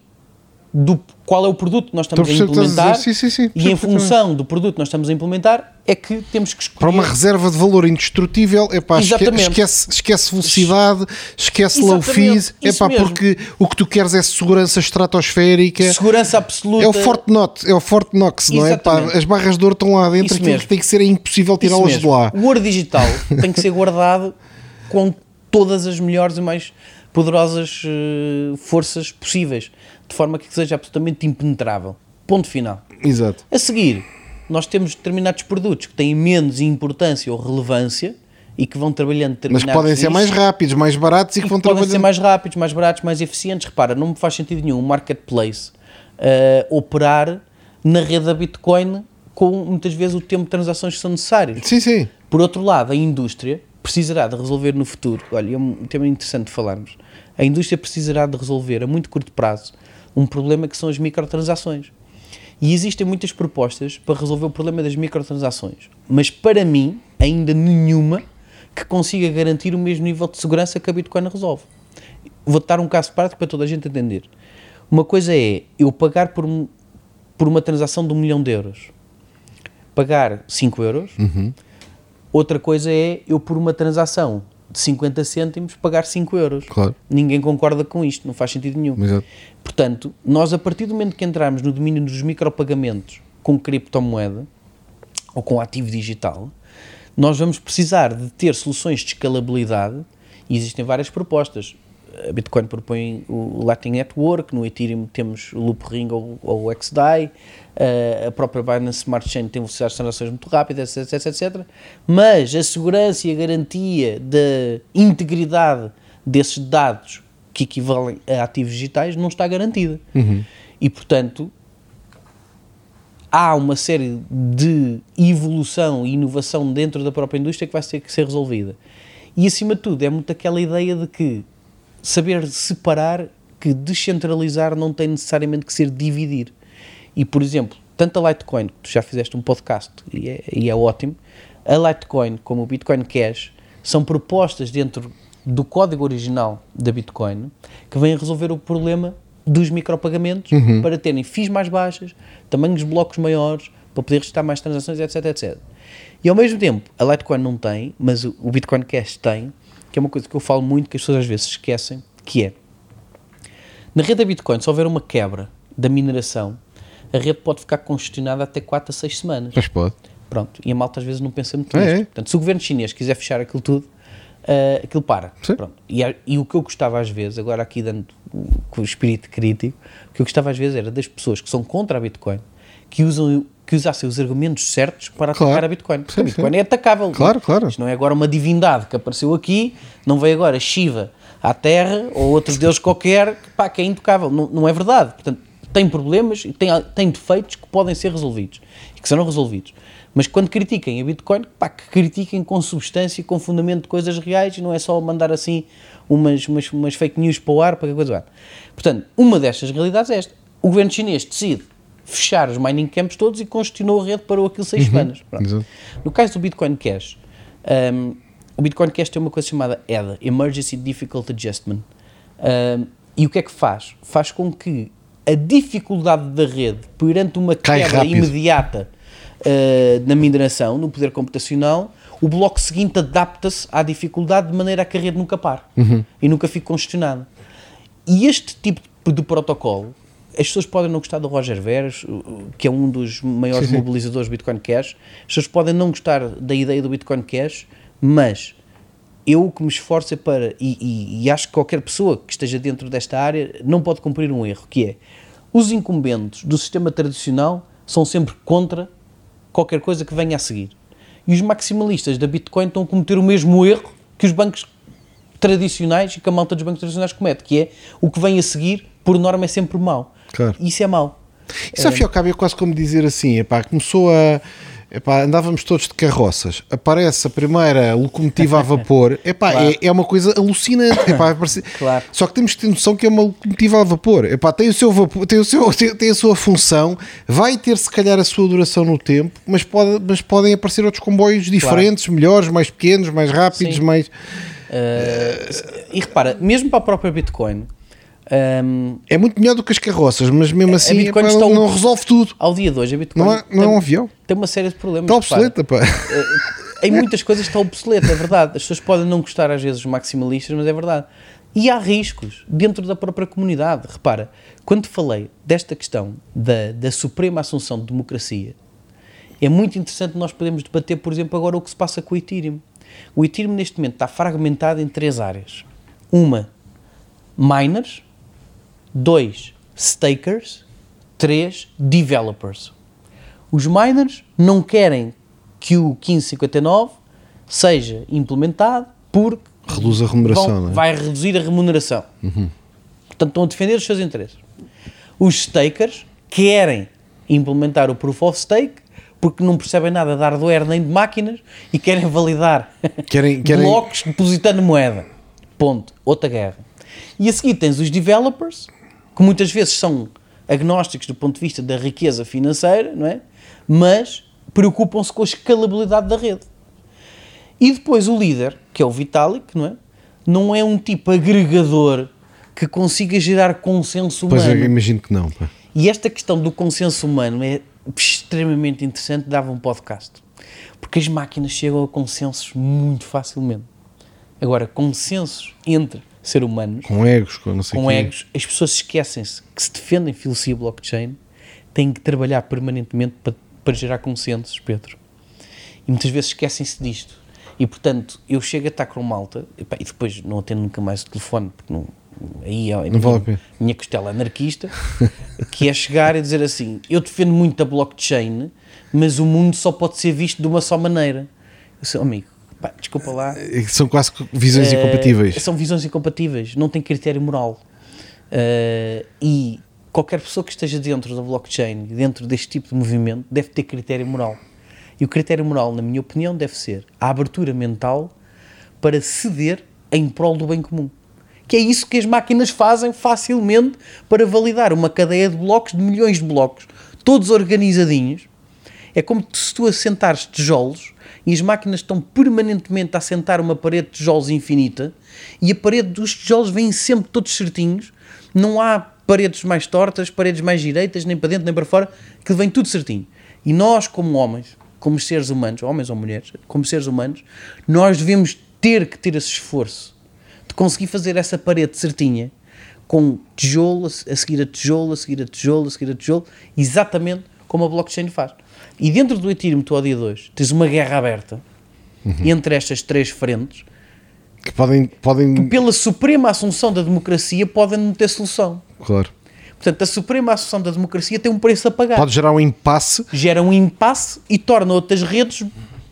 do qual é o produto que nós estamos a implementar sim, sim, sim, e em função do produto que nós estamos a implementar é que temos que escolher. Para uma reserva de valor indestrutível, esquece, esquece velocidade, esquece low fees, é pá, porque o que tu queres é segurança estratosférica. Segurança absoluta. É o Fort Knox, é o Fort Knox, não é? As barras de ouro estão lá dentro, aquilo que tem que ser é impossível tirá-las de lá. O ouro digital tem que ser guardado com todas as melhores e mais poderosas uh, forças possíveis de forma que seja absolutamente impenetrável. Ponto final. Exato. A seguir, nós temos determinados produtos que têm menos importância ou relevância e que vão trabalhando determinados Mas que podem ser mais rápidos, mais baratos e, e que vão podem trabalhando... ser mais rápidos, mais baratos, mais eficientes. Repara, não me faz sentido nenhum um marketplace uh, operar na rede da Bitcoin com muitas vezes o tempo de transações que são necessários. Sim, sim. Por outro lado, a indústria precisará de resolver no futuro. Olha, é um tema interessante falarmos. A indústria precisará de resolver a muito curto prazo um problema que são as microtransações. E existem muitas propostas para resolver o problema das microtransações, mas para mim, ainda nenhuma que consiga garantir o mesmo nível de segurança que a Bitcoin resolve. Vou dar um caso prático para toda a gente entender. Uma coisa é eu pagar por, por uma transação de um milhão de euros, pagar 5 euros. Uhum. Outra coisa é eu, por uma transação de 50 cêntimos pagar 5 euros. Claro. Ninguém concorda com isto, não faz sentido nenhum. Exato. Portanto, nós a partir do momento que entrarmos no domínio dos micropagamentos com criptomoeda ou com ativo digital, nós vamos precisar de ter soluções de escalabilidade e existem várias propostas. A Bitcoin propõe o Lightning Network, no Ethereum temos o Loopring ou, ou o XDAI, eh, a própria Binance Smart Chain tem velocidades de transações muito rápidas, etc, etc, etc. Mas a segurança e a garantia da integridade desses dados que equivalem a ativos digitais não está garantida. E, portanto, há uma série de evolução e inovação dentro da própria indústria que vai ter que ser resolvida. E acima de tudo, é muito aquela ideia de que saber separar que descentralizar não tem necessariamente que ser dividir. E, por exemplo, tanto a Litecoin, que tu já fizeste um podcast e é, e é ótimo, a Litecoin como o Bitcoin Cash são propostas dentro do código original da Bitcoin que vêm resolver o problema dos micropagamentos para terem FIIs mais baixas, tamanhos de blocos maiores, para poder registrar mais transações, etc, etc. E ao mesmo tempo, a Litecoin não tem, mas o Bitcoin Cash tem, que é uma coisa que eu falo muito que as pessoas às vezes esquecem, que é, na rede da Bitcoin, se houver uma quebra da mineração, a rede pode ficar congestionada até 4 a 6 semanas. Mas pode. Pronto, e a malta às vezes não pensa muito É, nisto. é. Portanto, se o governo chinês quiser fechar aquilo tudo, ah, aquilo para. Sim. Pronto. E, e o que eu gostava às vezes, agora aqui dando com o espírito crítico, o que eu gostava às vezes era das pessoas que são contra a Bitcoin, que, usam, que usassem os argumentos certos para Claro. atacar a Bitcoin. Porque Sim, a Bitcoin sim. é atacável. Claro, claro. Isto não é agora uma divindade que apareceu aqui, não veio agora Shiva à Terra ou outro deus qualquer que, pá, que é intocável. Não, não é verdade. Portanto, tem problemas e tem, tem defeitos que podem ser resolvidos e que serão resolvidos. Mas quando critiquem a Bitcoin, pá, que critiquem com substância e com fundamento de coisas reais e não é só mandar assim umas, umas, umas fake news para o ar para que coisa vá. Portanto, uma destas realidades é esta. O governo chinês decide fechar os mining camps todos e congestionou a rede para aquilo seis semanas. Pronto. Exato. No caso do Bitcoin Cash, um, o Bitcoin Cash tem uma coisa chamada EDA, Emergency Difficult Adjustment. Um, e o que é que faz? Faz com que a dificuldade da rede perante uma Cai quebra rápido. imediata uh, na mineração, no poder computacional, o bloco seguinte adapta-se à dificuldade de maneira a que a rede nunca pare e nunca fique congestionada. E este tipo de protocolo, as pessoas podem não gostar do Roger Veres, o- que é um dos maiores Sim, sim. mobilizadores do Bitcoin Cash, as pessoas podem não gostar da ideia do Bitcoin Cash, mas eu o que me esforço é para, e, e- e acho que qualquer pessoa que esteja dentro desta área não pode cumprir um erro, que é, os incumbentes do sistema tradicional são sempre contra qualquer coisa que venha a seguir. E os maximalistas da Bitcoin estão a cometer o mesmo erro que os bancos tradicionais e que a malta dos bancos tradicionais comete, que é o que vem a seguir, por norma, é sempre mau. Claro. Isso é mau. Isso ao fim e ao cabo é quase como dizer assim, epá, começou a... Epá, andávamos todos de carroças, aparece a primeira locomotiva a vapor, epá, Claro. é, é uma coisa alucinante. Epá, parece- Claro. Só que temos que ter noção que é uma locomotiva a vapor. Epá, tem, o seu vapor tem, o seu, tem, tem a sua função, vai ter se calhar a sua duração no tempo, mas, pode, mas podem aparecer outros comboios diferentes, melhores, mais pequenos, mais rápidos, Sim. mais. E repara, mesmo para a própria Bitcoin, hum, É muito melhor do que as carroças, mas mesmo assim Bitcoin um- não resolve tudo. ao dia de hoje, a Bitcoin Não é, não é tem, um avião. tem uma série de problemas. Está obsoleta, pá. Eh, em muitas coisas está obsoleto, é verdade. As pessoas podem não gostar às vezes dos maximalistas, mas é verdade. E há riscos dentro da própria comunidade. Repara, quando falei desta questão da, da suprema assunção de democracia, é muito interessante nós podermos debater, por exemplo, agora o que se passa com o Ethereum. O Ethereum neste momento está fragmentado em três áreas. Uma, miners. Dois, stakers. Três, developers. Os miners não querem que o 1559 seja implementado porque Reduz a remuneração, vão- é? vai reduzir a remuneração. Portanto, estão a defender os seus interesses. Os stakers querem implementar o Proof of Stake porque não percebem nada de hardware nem de máquinas e querem validar Querem- querem- blocos depositando moeda. Ponto. Outra guerra. E a seguir tens os developers, que muitas vezes são agnósticos do ponto de vista da riqueza financeira, não é? Mas preocupam-se com a escalabilidade da rede. E depois o líder, que é o Vitalik, não é? Não é um tipo agregador que consiga gerar consenso Pois humano. eu imagino que não, pá. E esta questão do consenso humano é extremamente interessante, dava um podcast. Porque as máquinas chegam a consensos muito facilmente. Agora, consensos entre ser humanos, Com egos, com não sei com egos, as pessoas esquecem-se que se defendem filosofia blockchain têm que trabalhar permanentemente para, para gerar consensos, Pedro. E muitas vezes esquecem-se disto. E portanto, eu chego a estar com malta epá, e depois não atendo nunca mais o telefone, porque não, aí é vale a pena. minha costela anarquista, que é chegar e dizer assim: eu defendo muito a blockchain, mas o mundo só pode ser visto de uma só maneira. Eu sei, oh, amigo, pá, desculpa lá. É São quase visões Eh, incompatíveis. São visões incompatíveis, não tem critério moral. Eh, e qualquer pessoa que esteja dentro da blockchain, dentro deste tipo de movimento, deve ter critério moral. E o critério moral, na minha opinião, deve ser a abertura mental para ceder em prol do bem comum. Que é isso que as máquinas fazem facilmente para validar uma cadeia de blocos, de milhões de blocos, todos organizadinhos. É como se tu assentares tijolos e as máquinas estão permanentemente a assentar uma parede de tijolos infinita e a parede dos tijolos vem sempre todos certinhos. Não há paredes mais tortas, paredes mais direitas, nem para dentro nem para fora, que vem tudo certinho. E nós, como homens, como seres humanos, homens ou mulheres, como seres humanos, nós devemos ter que ter esse esforço de conseguir fazer essa parede certinha com tijolo, a seguir a tijolo, a seguir a tijolo, a seguir a tijolo, exatamente como a blockchain faz. E dentro do Ethereum, tu ao dia 2, tens uma guerra aberta entre estas três frentes Que podem, podem pela suprema assunção da democracia podem não ter solução. claro. Portanto, a suprema assunção da democracia tem um preço a pagar. Pode gerar um impasse. Gera um impasse e torna outras redes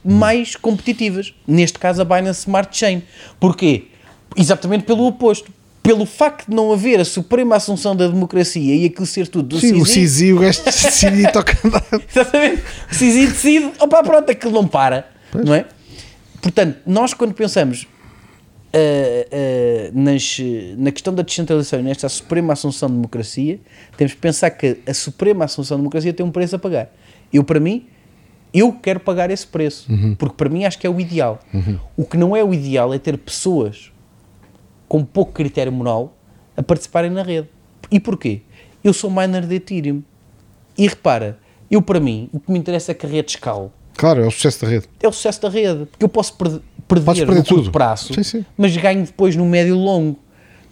mais competitivas. Neste caso, a Binance Smart Chain. Porquê? Exatamente pelo oposto. Pelo facto de não haver a suprema assunção da democracia e aquilo ser tudo do Sim, o CZ, CZ, o gajo decide e toca andar. Exatamente. O CZ decide, opá, pronto, aquilo não para. Não é? Portanto, nós quando pensamos ah, ah, nas, na questão da descentralização e nesta suprema assunção de democracia, temos que pensar que a suprema assunção de democracia tem um preço a pagar. Eu, para mim, eu quero pagar esse preço, porque para mim acho que é o ideal. O que não é o ideal é ter pessoas com pouco critério moral a participarem na rede. E porquê? Eu sou miner de Ethereum. E repara, eu para mim, o que me interessa é que a rede escale. Claro, é o sucesso da rede. É o sucesso da rede. Porque eu posso perder, perder, Podes perder no curto tudo. prazo, Sim, sim. mas ganho depois no médio e longo.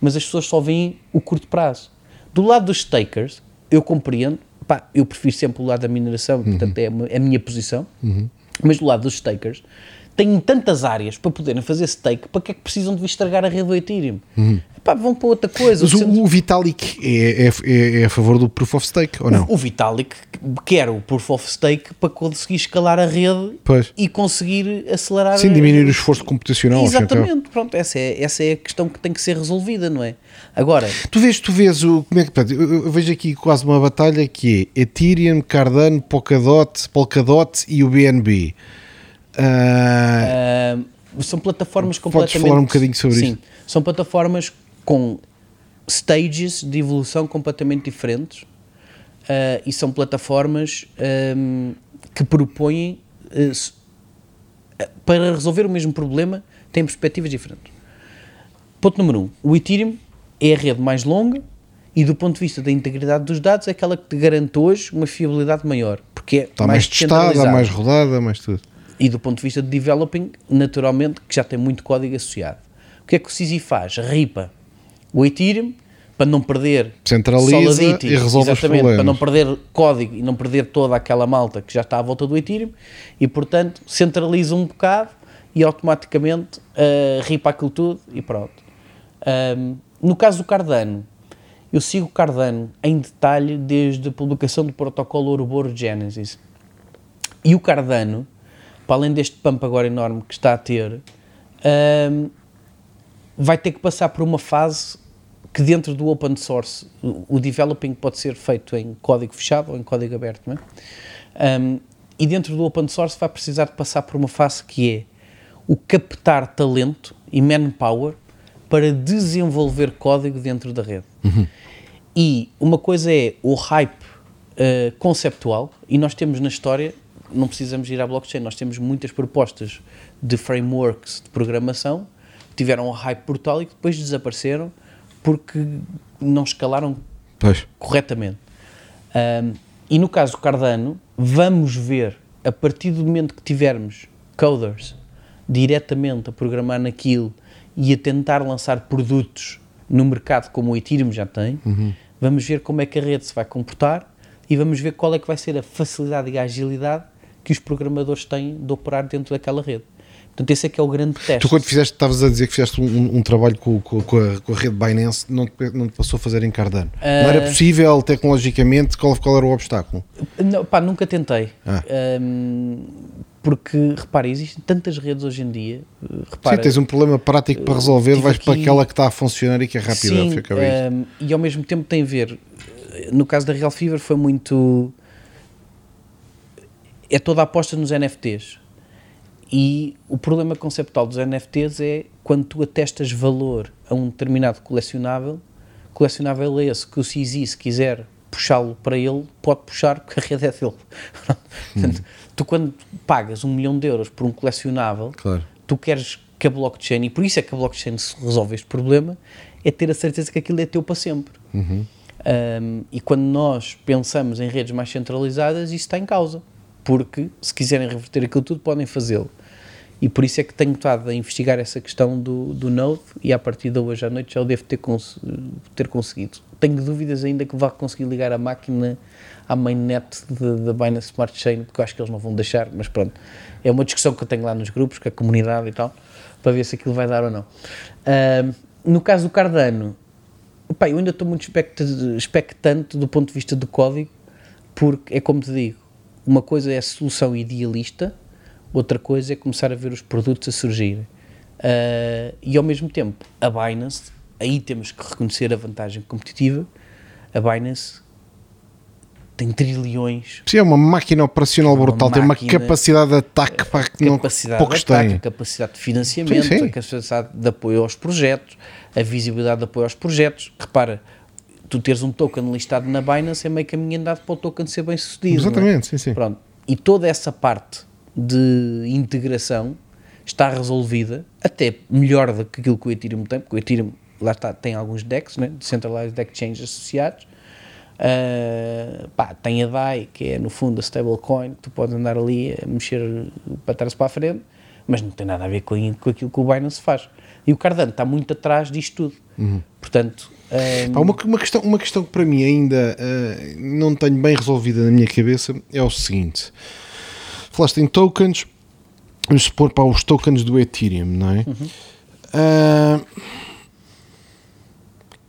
Mas as pessoas só veem o curto prazo. Do lado dos stakers, eu compreendo, pá, eu prefiro sempre o lado da mineração, Uhum. portanto é a mi- a minha posição, mas do lado dos stakers, têm tantas áreas para poderem fazer stake, para que é que precisam de estragar a rede do Ethereum? Pá, vão para outra coisa. Uhum. Mas O o, o Vitalik é, é, é, é a favor do Proof of Stake, ou não? O, o Vitalik quer o Proof of Stake para conseguir escalar a rede Pois. e conseguir acelerar Sim, diminuir o esforço computacional. e cabo. Exatamente, pronto, essa é, essa é a questão que tem que ser resolvida, não é? Agora, Tu vês, tu vês o, como é que, eu, eu vejo aqui quase uma batalha que é Ethereum, Cardano, Polkadot, Polkadot e o BNB. Ah, são plataformas Podes completamente... falar um bocadinho sobre Sim, isso? são plataformas com stages de evolução completamente diferentes ah, e são plataformas que propõem ah, s- ah, para resolver o mesmo problema têm perspectivas diferentes. Ponto número um, o Ethereum é a rede mais longa e do ponto de vista da integridade dos dados é aquela que te garante hoje uma fiabilidade maior, porque é está mais testada, descentralizada. mais rodada, mais tudo. E do ponto de vista de developing, naturalmente, que já tem muito código associado. O que é que o CZ faz? Ripa o Ethereum para não perder Centraliza Solidity, e resolve exatamente, para não perder código e não perder toda aquela malta que já está à volta do Ethereum e, portanto, centraliza um bocado e automaticamente uh, ripa aquilo tudo e pronto. Um, no caso do Cardano, eu sigo o Cardano em detalhe desde a publicação do protocolo Ouroboros Genesis. E o Cardano, para além deste pump agora enorme que está a ter, hum, vai ter que passar por uma fase que dentro do open source, o, developing pode ser feito em código fechado ou em código aberto, não é? Hum, e dentro do open source vai precisar de passar por uma fase que é o captar talento e manpower para desenvolver código dentro da rede. E uma coisa é o hype uh, conceptual, e nós temos na história, não precisamos ir à blockchain, nós temos muitas propostas de frameworks de programação que tiveram um hype brutal e que depois desapareceram porque não escalaram Pois. corretamente. Um, e no caso do Cardano, vamos ver, a partir do momento que tivermos coders diretamente a programar naquilo e a tentar lançar produtos no mercado como o Ethereum já tem, vamos ver como é que a rede se vai comportar e vamos ver qual é que vai ser a facilidade e a agilidade que os programadores têm de operar dentro daquela rede. Portanto, esse é que é o grande teste. Tu, quando fizeste, estavas a dizer que fizeste um, um- um trabalho com, com- com a, com a rede Binance, não te, não te passou a fazer em Cardano. Não era Ah. possível, tecnologicamente, qual, qual era o obstáculo? Não, pá, nunca tentei. Ah. Hum, porque, repara, existem tantas redes hoje em dia. uh, Repara, Sim, tens um problema prático para resolver, tive vais para aqui- aquela que está a funcionar e que é rápida. Sim, hum, e ao mesmo tempo tem a ver. No caso da Real Fever foi muito. É toda a aposta nos NFTs. E o problema conceptual dos NFTs é quando tu atestas valor a um determinado colecionável, colecionável é esse que o CZ, se quiser puxá-lo para ele, pode puxar porque a rede é dele. Portanto, Tu quando pagas um milhão de euros por um colecionável, Claro. tu queres que a blockchain, e por isso é que a blockchain resolve este problema, é ter a certeza que aquilo é teu para sempre. Um, e quando nós pensamos em redes mais centralizadas, isso está em causa. Porque se quiserem reverter aquilo tudo, podem fazê-lo. E por isso é que tenho estado a investigar essa questão do, do Node e a partir de hoje à noite já o devo ter, cons ter conseguido. Tenho dúvidas ainda que vá conseguir ligar a máquina à mainnet da Binance Smart Chain, porque eu acho que eles não vão deixar, mas pronto. É uma discussão que eu tenho lá nos grupos, com a comunidade e tal, para ver se aquilo vai dar ou não. Ahm, no caso do Cardano, Pá, eu ainda estou muito expecta- expectante do ponto de vista do código, porque é como te digo, uma coisa é a solução idealista, outra coisa é começar a ver os produtos a surgirem. Ah, e ao mesmo tempo, a Binance, aí temos que reconhecer a vantagem competitiva, a Binance tem trilhões Sim, é uma máquina operacional Uma brutal, tem uma máquina- capacidade de ataque para que não, poucos ataque, têm. a capacidade de financiamento, Sim, sim. a capacidade de apoio aos projetos, a visibilidade de apoio aos projetos. Repara, tu teres um token listado na Binance é meio caminho andado para o token ser bem sucedido. é? Exatamente, sim, sim. Pronto. E toda essa parte de integração está resolvida, até melhor do que aquilo que o Ethereum tem, porque o Ethereum, lá está, tem alguns DEX, né? Decentralized Exchange associados. Ah, pá, tem a DAI, que é no fundo a stablecoin, que tu podes andar ali a mexer para trás para a frente, mas não tem nada a ver com, com aquilo que o Binance faz. E o Cardano está muito atrás disto tudo. Portanto, Pá, uma, uma questão, uma questão que para mim ainda eh, não tenho bem resolvida na minha cabeça é o seguinte: falaste em tokens, vamos supor para os tokens do Ethereum, não é? Ah,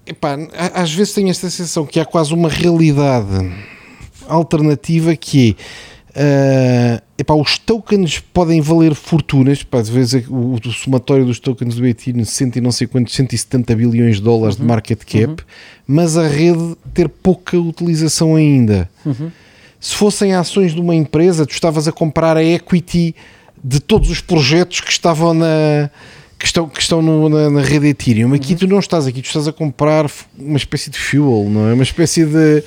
epá, a- às vezes tenho esta sensação que há quase uma realidade alternativa que é. ah, epá, os tokens podem valer fortunas, pá, às vezes o, o somatório dos tokens do Ethereum, 100 e não sei quantos, 170 bilhões de dólares de market cap, mas a rede ter pouca utilização ainda. Se fossem ações de uma empresa, tu estavas a comprar a equity de todos os projetos que estavam na que estão, que estão no- na, na rede Ethereum. Aqui tu não estás aqui, tu estás a comprar uma espécie de fuel, não é? Uma espécie de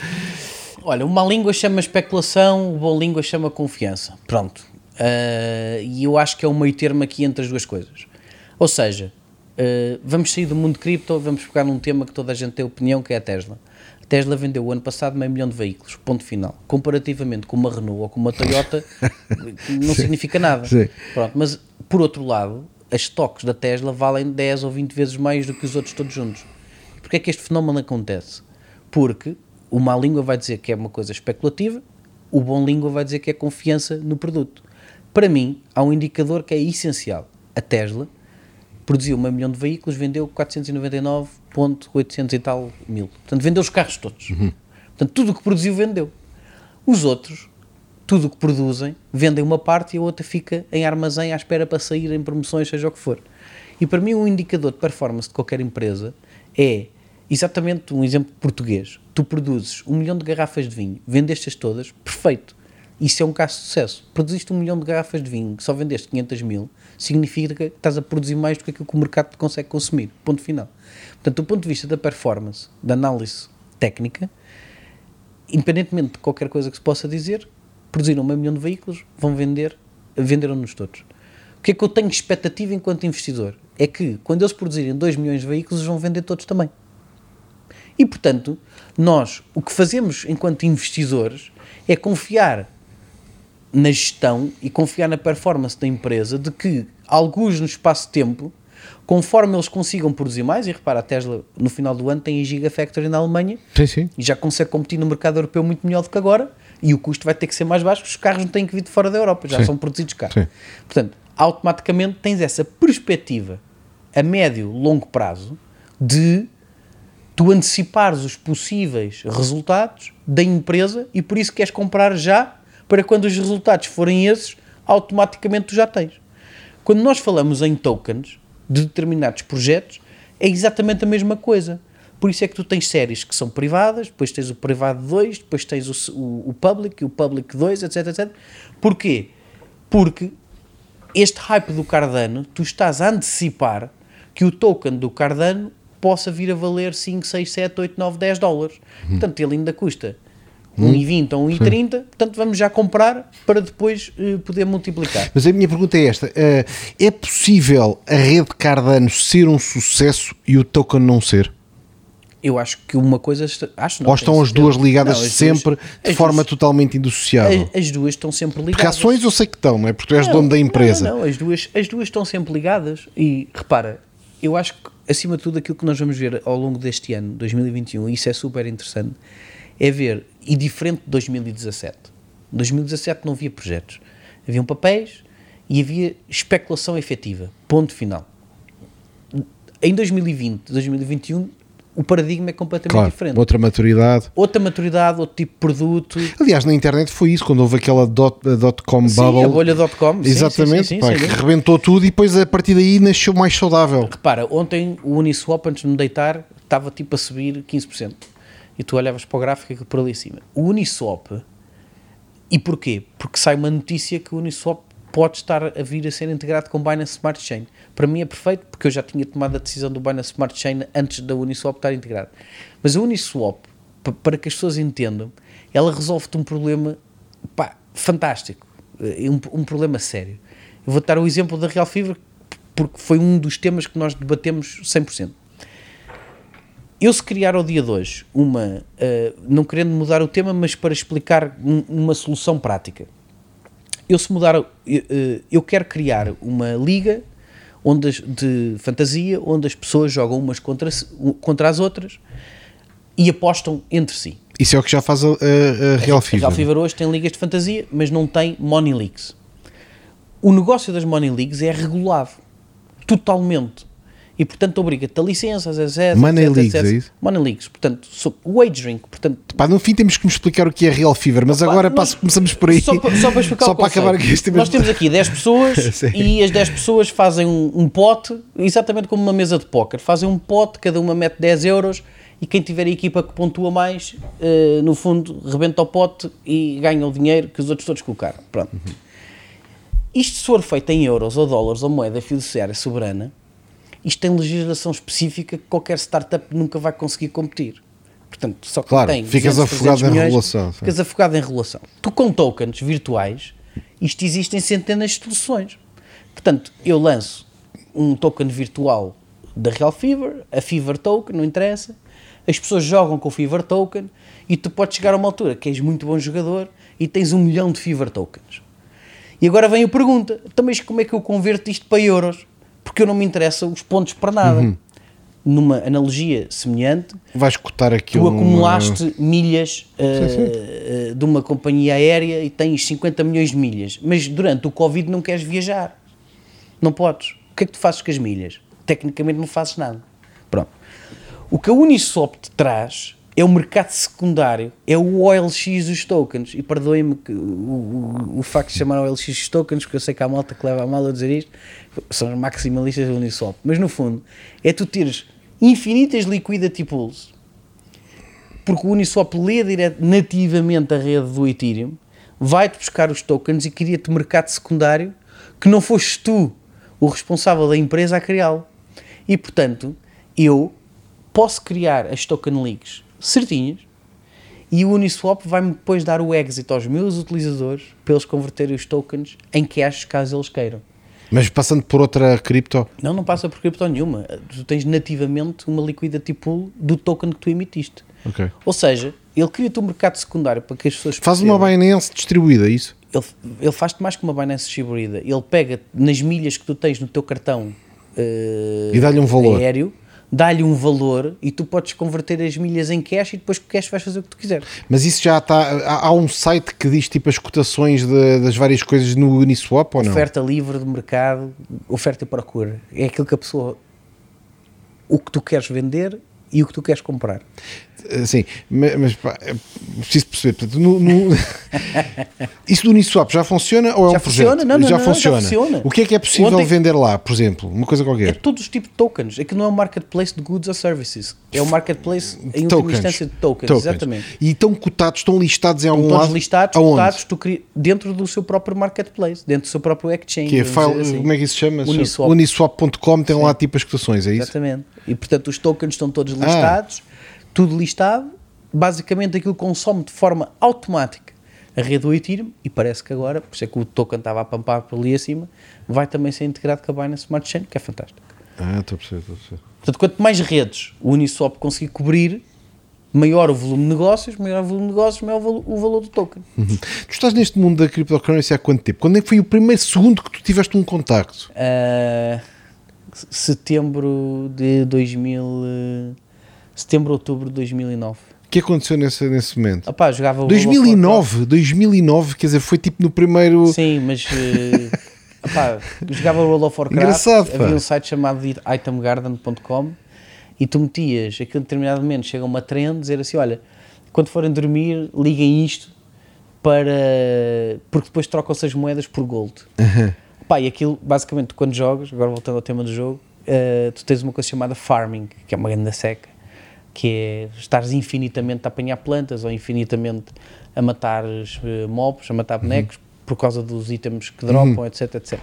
Olha, uma língua chama especulação, boa língua chama confiança. Pronto. Ah, e eu acho que é um meio termo aqui entre as duas coisas. Ou seja, ah, vamos sair do mundo cripto, vamos pegar num tema que toda a gente tem opinião, que é a Tesla. A Tesla vendeu o ano passado meio milhão de veículos, ponto final. Comparativamente com uma Renault ou com uma Toyota, não significa nada. Sim. Pronto, mas por outro lado, as stocks da Tesla valem 10 ou 20 vezes mais do que os outros todos juntos. Porquê é que este fenómeno acontece? Porque o má língua vai dizer que é uma coisa especulativa, o bom língua vai dizer que é confiança no produto. Para mim, há um indicador que é essencial. A Tesla produziu meio milhão de veículos, vendeu 499.800 e tal mil. Portanto, vendeu os carros todos. Portanto, tudo o que produziu, vendeu. Os outros, tudo o que produzem, vendem uma parte e a outra fica em armazém à espera para sair em promoções, seja o que for. E para mim, um indicador de performance de qualquer empresa é exatamente um exemplo português. Tu produzes um milhão de garrafas de vinho, vendeste-as todas, perfeito. Isso é um caso de sucesso. Produziste um milhão de garrafas de vinho, só vendeste 500 mil, significa que estás a produzir mais do que aquilo que o mercado consegue consumir. Ponto final. Portanto, do ponto de vista da performance, da análise técnica, independentemente de qualquer coisa que se possa dizer, produziram meio milhão de veículos, vão vender, venderam-nos todos. O que é que eu tenho expectativa enquanto investidor? É que quando eles produzirem 2 milhões de veículos, eles vão vender todos também. E portanto, nós o que fazemos enquanto investidores é confiar na gestão e confiar na performance da empresa de que, alguns no espaço de tempo, Conforme eles consigam produzir mais, e repara, a Tesla no final do ano tem a Gigafactory na Alemanha Sim, sim. e já consegue competir no mercado europeu muito melhor do que agora e o custo vai ter que ser mais baixo porque os carros não têm que vir de fora da Europa, já Sim. são produzidos cá. Portanto, automaticamente tens essa perspectiva a médio, longo prazo de tu antecipares os possíveis resultados da empresa e por isso queres comprar já para quando os resultados forem esses, automaticamente tu já tens. Quando nós falamos em tokens de determinados projetos, é exatamente a mesma coisa. Por isso é que tu tens séries que são privadas, depois tens o privado 2, depois tens o, o, o public, o public 2, etc, etc. Porquê? Porque este hype do Cardano, tu estás a antecipar que o token do Cardano possa vir a valer 5, 6, 7, 8, 9, 10 dólares. Portanto, ele ainda custa 1,20 ou 1,30, portanto vamos já comprar para depois eh, poder multiplicar. Mas a minha pergunta é esta: eh, é possível a rede Cardano ser um sucesso e o token não ser? Eu acho que uma coisa. Acho não, Ou estão as duas ligadas Não, as sempre duas- de forma duas- totalmente indissociável? as, as duas estão sempre ligadas. Porque ações eu sei que estão, não é? Porque tu és Não, dono da empresa. Não, não, as duas, as duas estão sempre ligadas. E repara, eu acho que acima de tudo aquilo que nós vamos ver ao longo deste ano, 2021, e isso é super interessante, é ver, e diferente de 2017. 2017 não havia projetos. Haviam papéis e havia especulação efetiva. Ponto final. Em 2020, 2021, o paradigma é completamente Claro, diferente. outra maturidade. Outra maturidade, outro tipo de produto. Aliás, na internet foi isso, quando houve aquela dot, dot com Sim, bubble. a bolha.com. sim, Exatamente, sim, sim, pá, que rebentou tudo e depois a partir daí nasceu mais saudável. Repara, ontem o Uniswap, antes de me deitar, estava tipo a subir 15%. E tu olhavas para o gráfico por ali acima. O Uniswap, e porquê? Porque sai uma notícia que o Uniswap pode estar a vir a ser integrado com o Binance Smart Chain. Para mim é perfeito, porque eu já tinha tomado a decisão do Binance Smart Chain antes da Uniswap estar integrado. Mas a Uniswap, pa- para que as pessoas entendam, ela resolve-te um problema pá, fantástico. Eh, Um, um problema sério. Eu vou dar o exemplo da Real Fever, porque foi um dos temas que nós debatemos 100%. Eu se criar ao dia de hoje uma, eh, não querendo mudar o tema, mas para explicar um- uma solução prática. Eu se mudar, eh, eh, eu quero criar uma liga onde as- de fantasia, onde as pessoas jogam umas contra, contra as outras e apostam entre si. Isso é o que já faz a, a- a Real A Fever. Real Fever hoje tem ligas de fantasia, mas não tem Money Leagues. O negócio das Money Leagues é regulado totalmente. E portanto obriga-te a licenças, etc. Money etc, Leagues, etc. é isso? Money Leagues, portanto, so, wagering, portanto, Pá, no fim temos que me explicar o que é Real Fever, mas agora nós- passo, começamos por aí. Só para, só para explicar Só para acabar aqui este. Nós temos aqui 10 pessoas e as 10 pessoas fazem um, um pote, exatamente como uma mesa de póquer. Fazem um pote, cada uma mete 10 euros e quem tiver a equipa que pontua mais, eh, no fundo, rebenta o pote e ganha o dinheiro que os outros todos colocaram. Pronto. Isto se for feito em euros ou dólares ou moeda fiduciária soberana, isto tem legislação específica que qualquer startup nunca vai conseguir competir. Portanto, só que Claro, tem ficas 200, afogado 300 em regulação, sim. Ficas afogado em regulação. Tu com tokens virtuais, isto existe em centenas de soluções. Portanto, eu lanço um token virtual da Real Fever, a Fever Token, não interessa. As pessoas jogam com o Fever Token e tu podes chegar a uma altura que és muito bom jogador e tens um milhão de Fever Tokens. E agora vem a pergunta: então, mas como é que eu converto isto para euros? Porque eu não me interessa os pontos para nada. Uhum. Numa analogia semelhante, Vais cotar aquilo. tu numa- acumulaste milhas uh, uh, de uma companhia aérea e tens 50 milhões de milhas, mas durante o Covid não queres viajar. Não podes. O que é que tu fazes com as milhas? Tecnicamente não fazes nada. Pronto. O que a te traz é o mercado secundário, é o OLX dos tokens. E perdoem-me o, o, o facto de chamar OLX dos tokens, porque eu sei que há malta que leva a mal a dizer isto, são os maximalistas da Uniswap. Mas no fundo, é tu teres infinitas liquidity pools porque o Uniswap lê dire- nativamente a rede do Ethereum, vai-te buscar os tokens e cria-te mercado secundário que não foste tu o responsável da empresa a criá-lo. E portanto, eu posso criar as token leagues certinhas e o Uniswap vai-me depois dar o exit aos meus utilizadores para eles converterem os tokens em cash caso eles queiram. Mas passando por outra cripto. Não, não passa por cripto nenhuma. Tu tens nativamente uma liquidity pool do token que tu emitiste. Ou seja, ele cria-te um mercado secundário para que as pessoas Faz uma percebam. Binance distribuída, é isso? Ele, ele faz-te mais que uma Binance distribuída. Ele pega nas milhas que tu tens no teu cartão eh, E dá-lhe um valor. aéreo, dá-lhe um valor e tu podes converter as milhas em cash e depois com o cash vais fazer o que tu quiseres. Mas isso já está. Há, há um site que diz tipo as cotações de- das várias coisas no Uniswap ou não? Oferta livre de mercado, oferta e procura. É aquilo que a pessoa. O que tu queres vender e o que tu queres comprar. Sim, mas, mas pá, é preciso perceber. Portanto, no- no- isso do Uniswap já funciona ou é Já um funciona? projeto? Não, não, já, não, já funciona. funciona. O que é que é possível Ontem- vender lá, por exemplo? Uma coisa É qualquer. todos os tipos de tokens. Aquilo não é um marketplace de goods or services. É um marketplace em última Tokens. instância de tokens. Tokens. Exatamente. E estão cotados, estão listados em algum Todos lado? listados, Aonde? cotados, cri- dentro do seu próprio marketplace, dentro do seu próprio exchange. Que é file, assim. como é que isso se chama? Uniswap. Uniswap.com tem lá tipo as cotações, é isso? Exatamente. E portanto os tokens estão todos Ah. Tudo listado. Basicamente aquilo consome de forma automática a rede do Ethereum e parece que agora, por isso é que o token estava a pampar por ali acima, vai também ser integrado com a Binance Smart Chain, que é fantástico. Ah, estou a perceber, estou a perceber. Portanto, quanto mais redes o Uniswap conseguir cobrir, maior o volume de negócios, maior o volume de negócios, maior o valo- o valor do token. Uhum. Tu estás neste mundo da cryptocurrency há quanto tempo? Quando é que foi o primeiro segundo que tu tiveste um contacto? Uh, setembro de 2000, uh, setembro, outubro de 2009. O que aconteceu nesse, nesse momento? Opá, jogava o World of 2009, 2009, quer dizer, foi tipo no primeiro. Sim, mas uh, opá, jogava World of Warcraft. Engraçado, pá. havia um site chamado itemgarden.com e tu metias aquele determinado momento, chega uma trend, dizer assim: olha, quando forem dormir, liguem isto para. porque depois trocam-se as moedas por gold. Pá, e aquilo, basicamente, quando jogas, agora voltando ao tema do jogo, eh, tu tens uma coisa chamada farming, que é uma grande seca, que é estares infinitamente a apanhar plantas ou infinitamente a matar eh, mobs, a matar bonecos, por causa dos itens que dropam, etc, etc.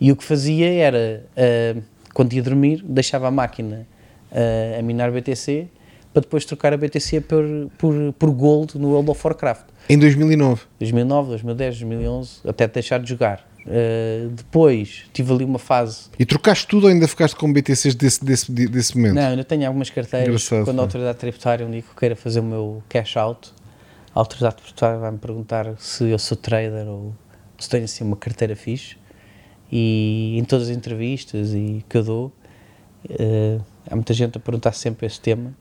E o que fazia era, eh, quando ia dormir, deixava a máquina eh, a minar BTC, para depois trocar a BTC por, por, por gold no World of Warcraft. Em 2009. 2009, 2010, 2011, até deixar de jogar. Uh, depois tive ali uma fase. E trocaste tudo ou ainda ficaste com BTCs desse, desse, desse momento? Não, ainda tenho algumas carteiras. Engraçado, quando a autoridade tributária um dia que eu queira fazer o meu cash out, a autoridade tributária vai-me perguntar se eu sou trader ou se tenho assim uma carteira fixe. E em todas as entrevistas e que eu dou, uh, há muita gente a perguntar sempre esse tema.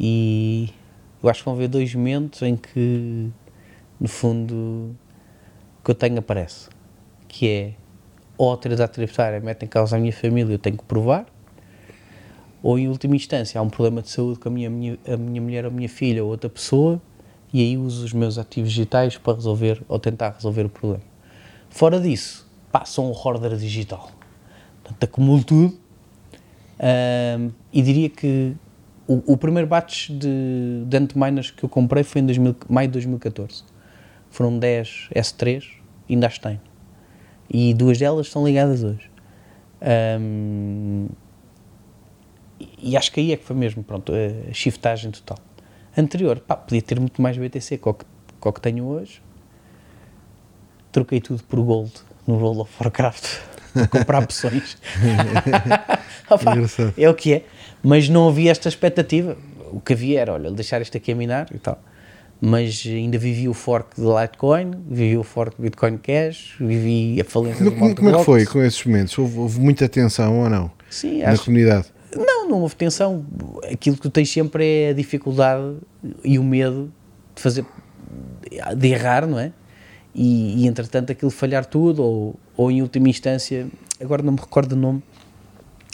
E eu acho que vão haver dois momentos em que, no fundo, o que eu tenho aparece. Que é, ou a autoridade tributária mete em causa a minha família, eu tenho que provar, ou em última instância há um problema de saúde com a minha, minha- a minha mulher ou a minha filha ou outra pessoa, e aí uso os meus ativos digitais para resolver ou tentar resolver o problema. Fora disso, pá, sou um hoarder digital. Portanto, acumulo tudo e diria que o, o primeiro batch de, de que eu comprei foi em 2000 maio de 2014. Foram 10 S3, ainda as tenho. E duas delas estão ligadas hoje. Ahm, e- acho que aí é que foi mesmo, pronto, a shiftagem total. Anterior, pá, podia ter muito mais BTC que o que, que que tenho hoje. Troquei tudo por gold no World of Warcraft. para comprar opções. Opa, é o que é. Mas não havia esta expectativa. O que havia era, olha, deixar isto aqui a minar e tal. Mas ainda vivi o fork de Litecoin, vivi o fork de Bitcoin Cash, vivi a falência do Como, Mt. como é que foi com esses momentos? Houve, houve muita tensão ou não? Sim, Na acho, comunidade? não, não houve tensão. Aquilo que tu tens sempre é a dificuldade e o medo de fazer, de errar, não é? E, e entretanto aquilo falhar tudo, ou, ou em última instância, agora não me recordo o nome,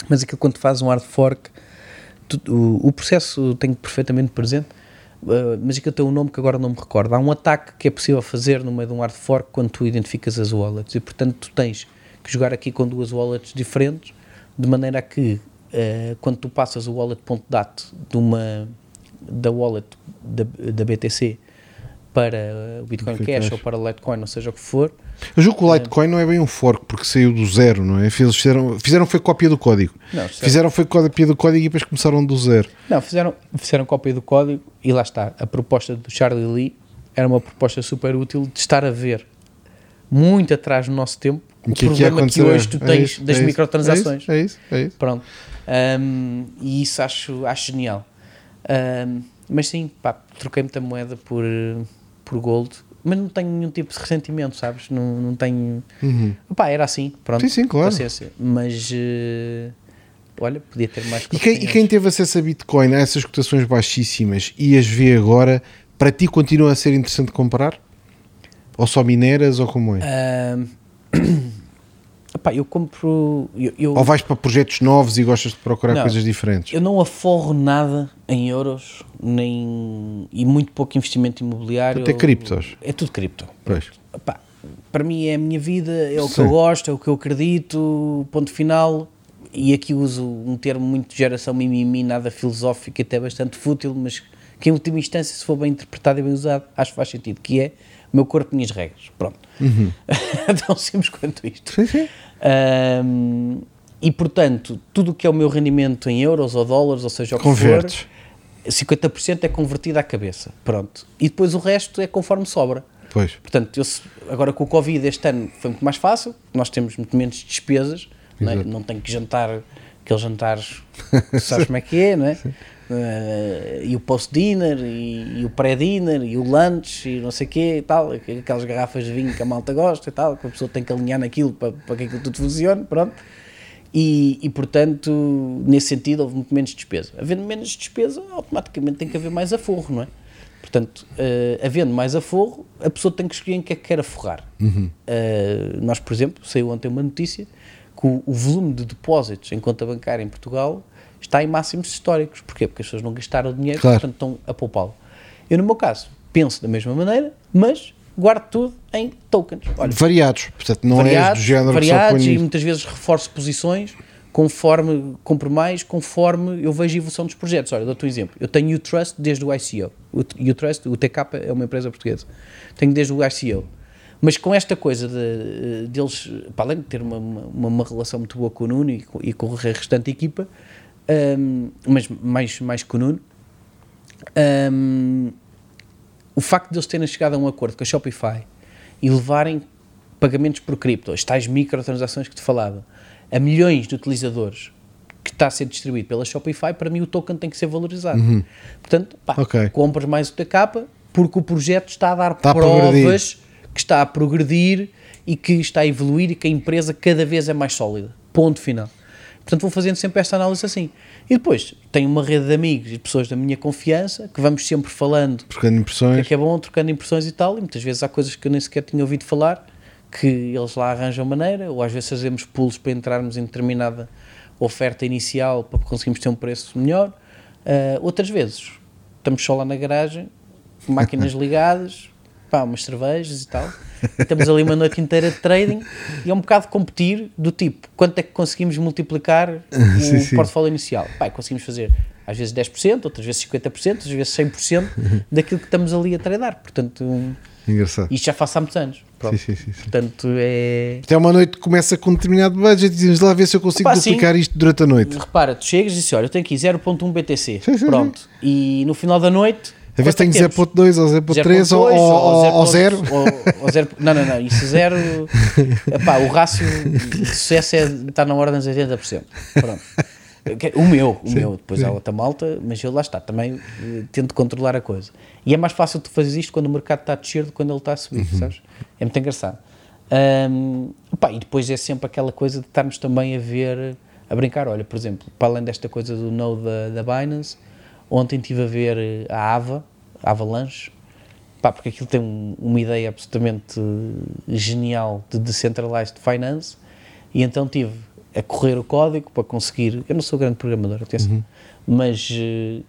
mas aquilo quando fazes um hard fork, tu- o, o processo tenho perfeitamente presente, uh, mas aquilo tem um nome que agora não me recordo. Há um ataque que é possível fazer no meio de um hard fork quando tu identificas as wallets, e portanto tu tens que jogar aqui com duas wallets diferentes, de maneira a que uh, quando tu passas o wallet.dat de uma da wallet da, da BTC para o Bitcoin Cash Cash. ou para o Litecoin, ou seja o que for, Eu julgo que o Litecoin não é bem um fork, porque saiu do zero, não é? Fizeram, fizeram foi cópia do código. Não, fizeram foi cópia do código e depois começaram do zero. Não, fizeram, fizeram cópia do código e lá está. A proposta do Charlie Lee era uma proposta super útil de estar a ver muito atrás no nosso tempo o, que é que problema que, hoje tu É tens isso, das é isso, microtransações. É isso, é isso. Pronto. Um, e isso acho, acho genial. Um, mas sim, pá, troquei muita moeda por, por gold. Mas não tenho nenhum tipo de ressentimento, sabes? Não, não tenho. Uhum. Opá, era assim, pronto. Sim, sim, claro. Paciência. Mas. Uh, olha, podia ter mais e quem, e quem teve acesso a Bitcoin a essas cotações baixíssimas e as vê agora, para ti continua a ser interessante comprar? Ou só mineras ou como é? Uh... Epá, eu compro. Eu, eu, Ou vais para projetos novos e gostas de procurar não, coisas diferentes? Eu não aforro nada em euros, nem e muito pouco investimento imobiliário. Até criptos. É tudo cripto. Pois. Epá, para mim é a minha vida, é o Sim. que eu gosto, é o que eu acredito, ponto final. E aqui uso um termo muito de geração mimimi, nada filosófico, até bastante fútil, mas que em última instância, se for bem interpretado e bem usado, acho que faz sentido, que é meu corpo, minhas regras. Pronto. Uhum. Tão simples quanto isto. Sim, sim. Um, e portanto, tudo o que é o meu rendimento em euros ou dólares, ou seja, o que Convertes. for, 50% é convertido à cabeça. Pronto. E depois o resto é conforme sobra. Pois. Portanto, eu, agora com o Covid este ano foi muito mais fácil, nós temos muito menos despesas, não, é? não tenho que jantar aqueles jantares, sabes como é que é, não é? Uh, e o post-dinner, e, e, o pré-dinner, e o lunch, e não sei o quê, e tal, aquelas garrafas de vinho que a malta gosta e tal, que a pessoa tem que alinhar naquilo para, para que aquilo tudo funcione, pronto. E, e, portanto, nesse sentido, houve muito menos despesa. Havendo menos despesa, automaticamente tem que haver mais aforro, não é? Portanto, uh, havendo mais aforro, a pessoa tem que escolher em que é que quer aforrar. Uhum. Uh, nós, por exemplo, saiu ontem uma notícia que o, o volume de depósitos em conta bancária em Portugal está em máximos históricos. Porquê? Porque as pessoas não gastaram dinheiro, claro. portanto estão a poupá-lo. Eu, no meu caso, penso da mesma maneira, mas guardo tudo em tokens. Olha, variados, portanto não variados, é do género variados e muitas vezes reforço posições conforme compro mais, conforme eu vejo a evolução dos projetos. Olha, dou-te um exemplo. Eu tenho o Trust desde o ICO. O, o Trust, o TK é uma empresa portuguesa. Tenho desde o ICO. Mas com esta coisa de, deles, para além de ter uma, uma, uma relação muito boa com o Nuno e com, e com a restante equipa, um, mas mais, mais que o Nuno, um, o facto de eles terem chegado a um acordo com a Shopify e levarem pagamentos por cripto, as tais microtransações que te falava, a milhões de utilizadores que está a ser distribuído pela Shopify, para mim o token tem que ser valorizado. Uhum. Portanto, pá, okay. compras mais o TK porque o projeto está a dar está provas a que está a progredir e que está a evoluir e que a empresa cada vez é mais sólida. Ponto final. Portanto, vou fazendo sempre esta análise assim. E depois, tenho uma rede de amigos e pessoas da minha confiança que vamos sempre falando. Trocando impressões. Que é, que é bom, trocando impressões e tal. E muitas vezes há coisas que eu nem sequer tinha ouvido falar, que eles lá arranjam maneira, ou às vezes fazemos pulos para entrarmos em determinada oferta inicial para conseguirmos ter um preço melhor. Uh, outras vezes, estamos só lá na garagem, máquinas ligadas, pá, umas cervejas e tal. E estamos ali uma noite inteira de trading e é um bocado competir do tipo, quanto é que conseguimos multiplicar o sim, sim. portfólio inicial? Pá, conseguimos fazer às vezes 10%, outras vezes 50%, outras vezes 100% daquilo que estamos ali a tradar. Portanto, Engraçado. isto já faço há muitos anos. Sim, sim, sim, Portanto, é. Até uma noite começa com um determinado budget e dizemos lá ver se eu consigo Opa, duplicar sim, isto durante a noite. Repara, tu chegas e dizes: Olha, eu tenho aqui 0.1 BTC. Pronto. E no final da noite ver se tem 0.2 ou 0.3 ou, ou, ou 0. Não, não, não. Isso 0. o rácio de sucesso é, está na ordem dos 80%. Pronto. O meu, o sim, meu, depois sim. há outra malta, mas eu lá está, também uh, tento controlar a coisa. E é mais fácil tu fazer isto quando o mercado está a descer do que quando ele está a subir, uhum. sabes? É muito engraçado. Um, opa, e depois é sempre aquela coisa de estarmos também a ver, a brincar. Olha, por exemplo, para além desta coisa do node da, da Binance, Ontem estive a ver eh, a Ava, a Avalanche, pá, porque aquilo tem um, uma ideia absolutamente genial de decentralized finance, e então tive a correr o código para conseguir. Eu não sou grande programador, atenção, uhum. mas uh,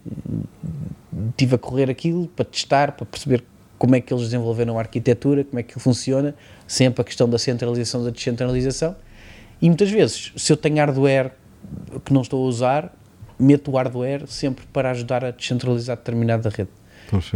tive a correr aquilo para testar, para perceber como é que eles desenvolveram a arquitetura, como é que funciona, sempre a questão da centralização da descentralização. E muitas vezes, se eu tenho hardware que não estou a usar, meto o hardware sempre para ajudar a descentralizar determinada rede.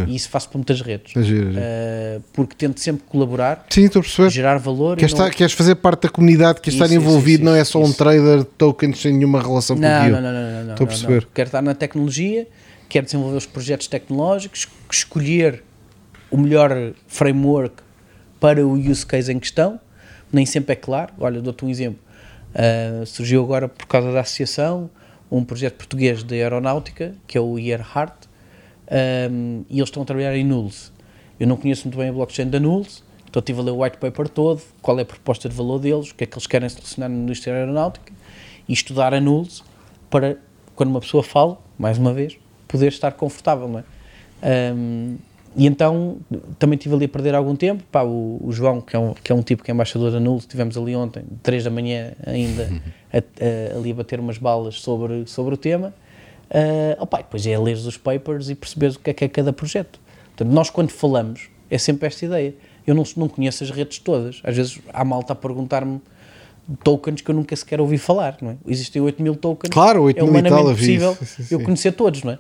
E isso faço para muitas redes. É giro, é giro. Uh, porque tento sempre colaborar, sim, estou a perceber. gerar valor. Queres, não... estar, queres fazer parte da comunidade, queres isso, estar envolvido, isso, não é só isso. um trader de tokens sem nenhuma relação não, com o não, não, não, não, Estou a perceber. Não. Quero estar na tecnologia, quero desenvolver os projetos tecnológicos, escolher o melhor framework para o use case em questão. Nem sempre é claro. Olha, dou-te um exemplo. Uh, surgiu agora por causa da associação um projeto português de aeronáutica, que é o Earhart, um, e eles estão a trabalhar em Nulls. Eu não conheço muito bem a blockchain da Nulls, então estive a ler o white paper todo, qual é a proposta de valor deles, o que é que eles querem selecionar na indústria aeronáutica e estudar a Nulls para, quando uma pessoa fala, mais uma vez, poder estar confortável, não é? Um, e então também estive ali a perder algum tempo. Pá, o, o, João, que é, um, que é um tipo que é embaixador da NUL, estivemos ali ontem, 3 da manhã ainda, a, a, ali a bater umas balas sobre, sobre o tema. Uh, opa, depois é ler os papers e perceber o que é que é cada projeto. Portanto, nós quando falamos, é sempre esta ideia. Eu não, não conheço as redes todas. Às vezes há malta a perguntar-me tokens que eu nunca sequer ouvi falar, não é? Existem 8 mil tokens. Claro, 8 é mil e tal, possível sim, sim, eu conhecer todos, não é?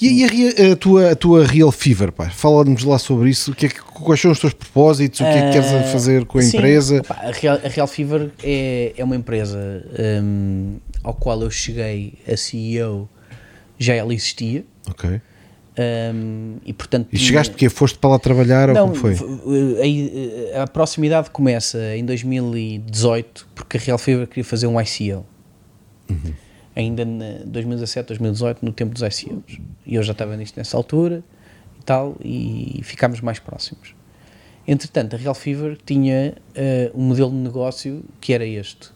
E, e a, a, tua, a tua Real Fever, pá, fala-nos lá sobre isso, o que é, quais são os teus propósitos, o que é que queres ah, fazer com a sim, empresa? Opa, a, Real, a Real Fever é, é uma empresa um, ao qual eu cheguei a CEO, já ela existia. Ok. Um, e portanto e chegaste porque foste para lá trabalhar não, ou como foi? A, a, proximidade começa em 2018 porque a Real Fever queria fazer um ICO uhum. ainda em 2017, 2018 no tempo dos ICOs e eu já estava nisto nessa altura e tal e ficámos mais próximos entretanto a Real Fever tinha uh, um modelo de negócio que era este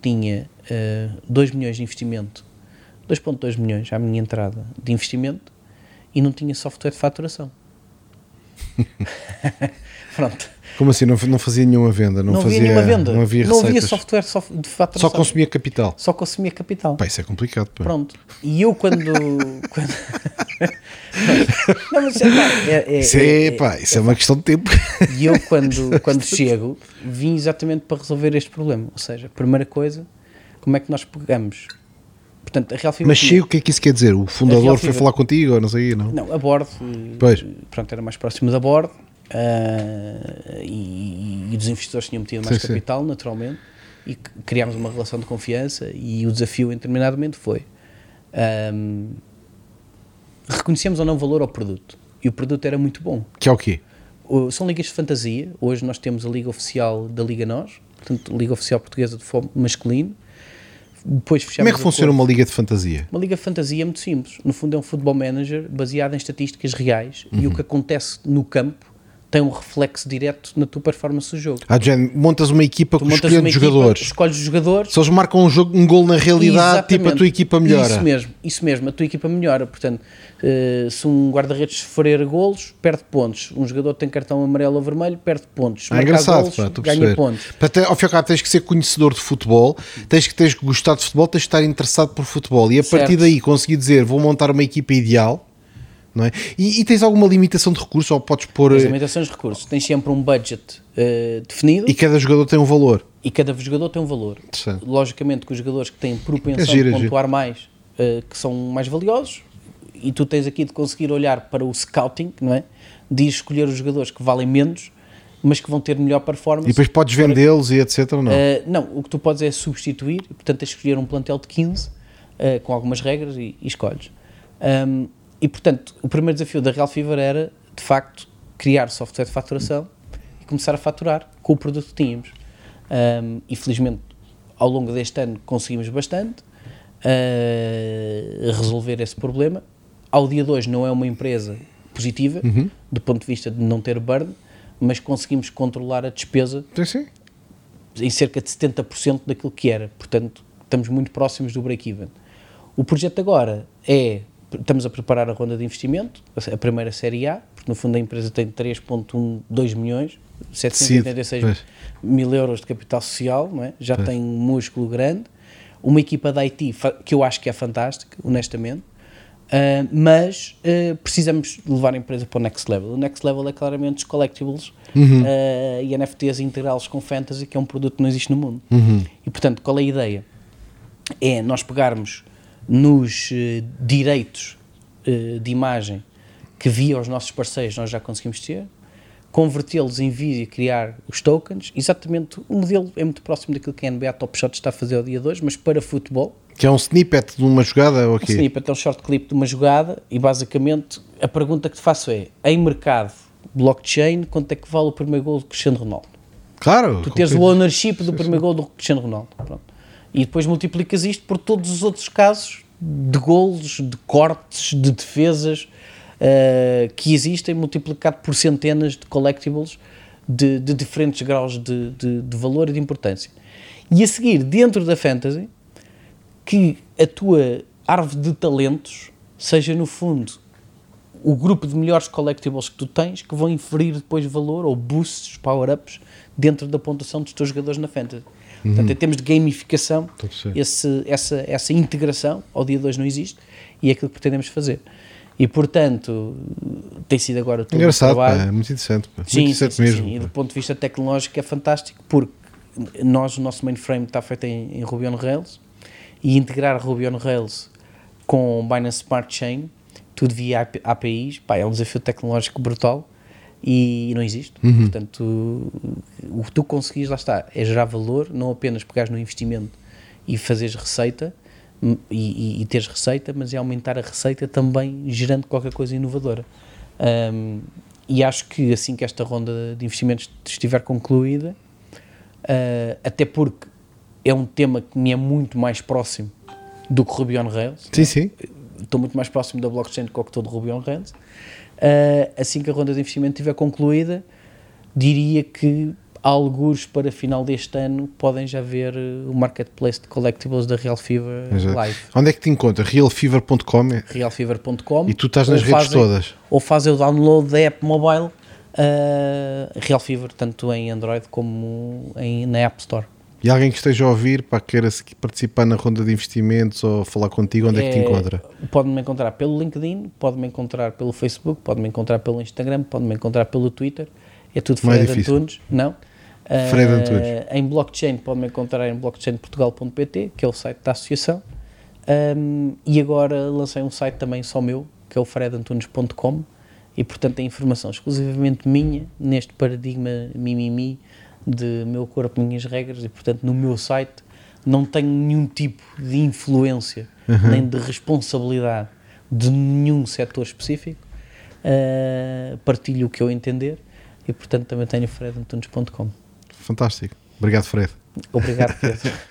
tinha uh, 2 milhões de investimento 2.2 milhões à minha entrada de investimento e não tinha software de faturação. Pronto. Como assim? Não, não fazia nenhuma venda? Não, não fazia nenhuma venda. Não havia, não havia software de faturação. Só consumia capital. Só consumia capital. Pá, isso é complicado. Pá. Pronto. E eu quando. quando... não, mas é, é, é, isso é, é, pá, isso é, uma questão de tempo. E eu quando, quando chego vim exatamente para resolver este problema. Ou seja, primeira coisa, como é que nós pegamos Portanto, a Real Mas sei o que é que isso quer dizer? O fundador foi falar contigo ou não sei, não? Não, a bordo. Pois. Pronto, era mais próximo da bordo uh, e, e, os investidores tinham metido mais sim, capital, sim. naturalmente, e criámos uma relação de confiança e o desafio em determinado momento foi um, reconhecemos ou não valor ao produto. E o produto era muito bom. Que é o quê? São ligas de fantasia. Hoje nós temos a liga oficial da Liga Nós, portanto, Liga Oficial Portuguesa de Futebol Masculino, depois Como é que funciona uma liga de fantasia? Uma liga de fantasia é muito simples. No fundo é um futebol manager baseado em estatísticas reais uhum. e o uhum. que acontece no campo tem um reflexo direto na tua performance do jogo. Ah, Jen, montas uma equipa tu com escolhendo jogadores. Escolhes os jogadores. Se eles marcam um, jogo, um gol na realidade, Exatamente. tipo a tua equipa melhora. Isso mesmo, isso mesmo, a tua equipa melhora. Portanto, uh, se um guarda-redes sofrer golos, perde pontos. Um jogador tem cartão amarelo ou vermelho, perde pontos. Ah, engraçado, golos, pá, ganha pontos. Para ter, ao fim e ao cabo, tens que ser conhecedor de futebol, tens que, tens que gostar de futebol, tens que estar interessado por futebol. E a certo. partir daí conseguir dizer, vou montar uma equipa ideal não é? E, e, tens alguma limitação de recursos ou podes pôr. As eh, limitações de recursos. Tens sempre um budget uh, definido. E cada jogador tem um valor. E cada jogador tem um valor. Logicamente que os jogadores que têm propensão é giro, a pontuar mais, uh, que são mais valiosos, e tu tens aqui de conseguir olhar para o scouting, não é? De escolher os jogadores que valem menos, mas que vão ter melhor performance. E depois podes vendê-los e etc. Não? Uh, não, o que tu podes é substituir, portanto, tens de escolher um plantel de 15 com algumas regras e, e escolhes. Um, e portanto, o primeiro desafio da Real Fever era, de facto, criar software de faturação e começar a faturar com o produto que tínhamos. Um, e felizmente, ao longo deste ano, conseguimos bastante uh, resolver esse problema. Ao dia de hoje, não é uma empresa positiva, uhum. do ponto de vista de não ter burn, mas conseguimos controlar a despesa sim, sim. em cerca de 70% daquilo que era. Portanto, estamos muito próximos do break-even. O projeto agora é estamos a preparar a ronda de investimento, a primeira série A, porque no fundo a empresa tem 3.12 milhões, 786 Sim, mil euros de capital social, é? já pois. tem um músculo grande, uma equipa da IT que eu acho que é fantástica, honestamente, uh, mas uh, precisamos levar a empresa para o next level. O next level é claramente os collectibles uhum. uh, e NFTs integrá-los com fantasy, que é um produto que não existe no mundo. Uhum. E portanto, qual é a ideia? É nós pegarmos nos direitos de imagem que via os nossos parceiros nós já conseguimos ter, convertê-los em vídeo e criar os tokens. Exatamente, o modelo é muito próximo daquilo que a NBA Top Shot está a fazer ao dia 2, mas para futebol. Que é um snippet de uma jogada ou quê? Um snippet é um short clip de uma jogada e basicamente a pergunta que te faço é, em mercado blockchain, quanto é que vale o primeiro gol do Cristiano Ronaldo? Claro. Tu tens o ownership do primeiro gol do Cristiano Ronaldo. Pronto. E depois multiplicas isto por todos os outros casos de golos, de cortes, de defesas uh, que existem multiplicado por centenas de collectibles de, de diferentes graus de, de, de, valor e de importância. E a seguir, dentro da fantasy, que a tua árvore de talentos seja no fundo o grupo de melhores collectibles que tu tens que vão inferir depois valor ou boosts, power-ups dentro da pontuação dos teus jogadores na fantasy. Uhum. Portanto, em termos de gamificação, esse, essa, essa integração ao dia 2 não existe e é aquilo que pretendemos fazer. E portanto, tem sido agora todo Engraçado, pá, é muito interessante. Pá. Sim, muito interessante sim, mesmo. Sim. E do ponto de vista tecnológico é fantástico porque nós, o nosso mainframe está feito em, em Ruby on Rails e integrar Ruby on Rails com Binance Smart Chain, tudo via APIs, pá, é um desafio tecnológico brutal e não existe. Uhum. Portanto, o que tu conseguis, lá está, é gerar valor, não apenas pegares no investimento e fazeres receita e, e, e teres receita, mas é aumentar a receita também gerando qualquer coisa inovadora. Um, e acho que assim que esta ronda de investimentos estiver concluída, uh, até porque é um tema que me é muito mais próximo do que Ruby on Rails. Sim, sim. Estou muito mais próximo da blockchain do que estou de Ruby on Rails. Uh, assim que a ronda de investimento estiver concluída, diria que alguns para final deste ano podem já ver o marketplace de collectibles da Real Fever Exato. Live. Onde é que te encontra? realfever.com? realfever.com E tu estás nas redes fazem, todas? Ou fazem o download da app mobile uh, Real Fever, tanto em Android como em, na App Store. E alguém que esteja a ouvir para queira participar na ronda de investimentos ou falar contigo, onde é, é que te encontra? Pode-me encontrar pelo LinkedIn, pode-me encontrar pelo Facebook, pode-me encontrar pelo Instagram, pode-me encontrar pelo Twitter. É tudo Fred é Antunes, não? Fred uh, Antunes. Em blockchain, pode-me encontrar em blockchainportugal.pt, que é o site da associação. Um, e agora lancei um site também só meu, que é o fredantunes.com. E portanto tem informação exclusivamente minha, neste paradigma mimimi de meu corpo, minhas regras. E portanto no meu site não tenho nenhum tipo de influência, uhum. nem de responsabilidade de nenhum setor específico. Uh, partilho o que eu entender e portanto também tenho fredantunes.com. Fantástico. Obrigado, Fred. Obrigado, Pedro.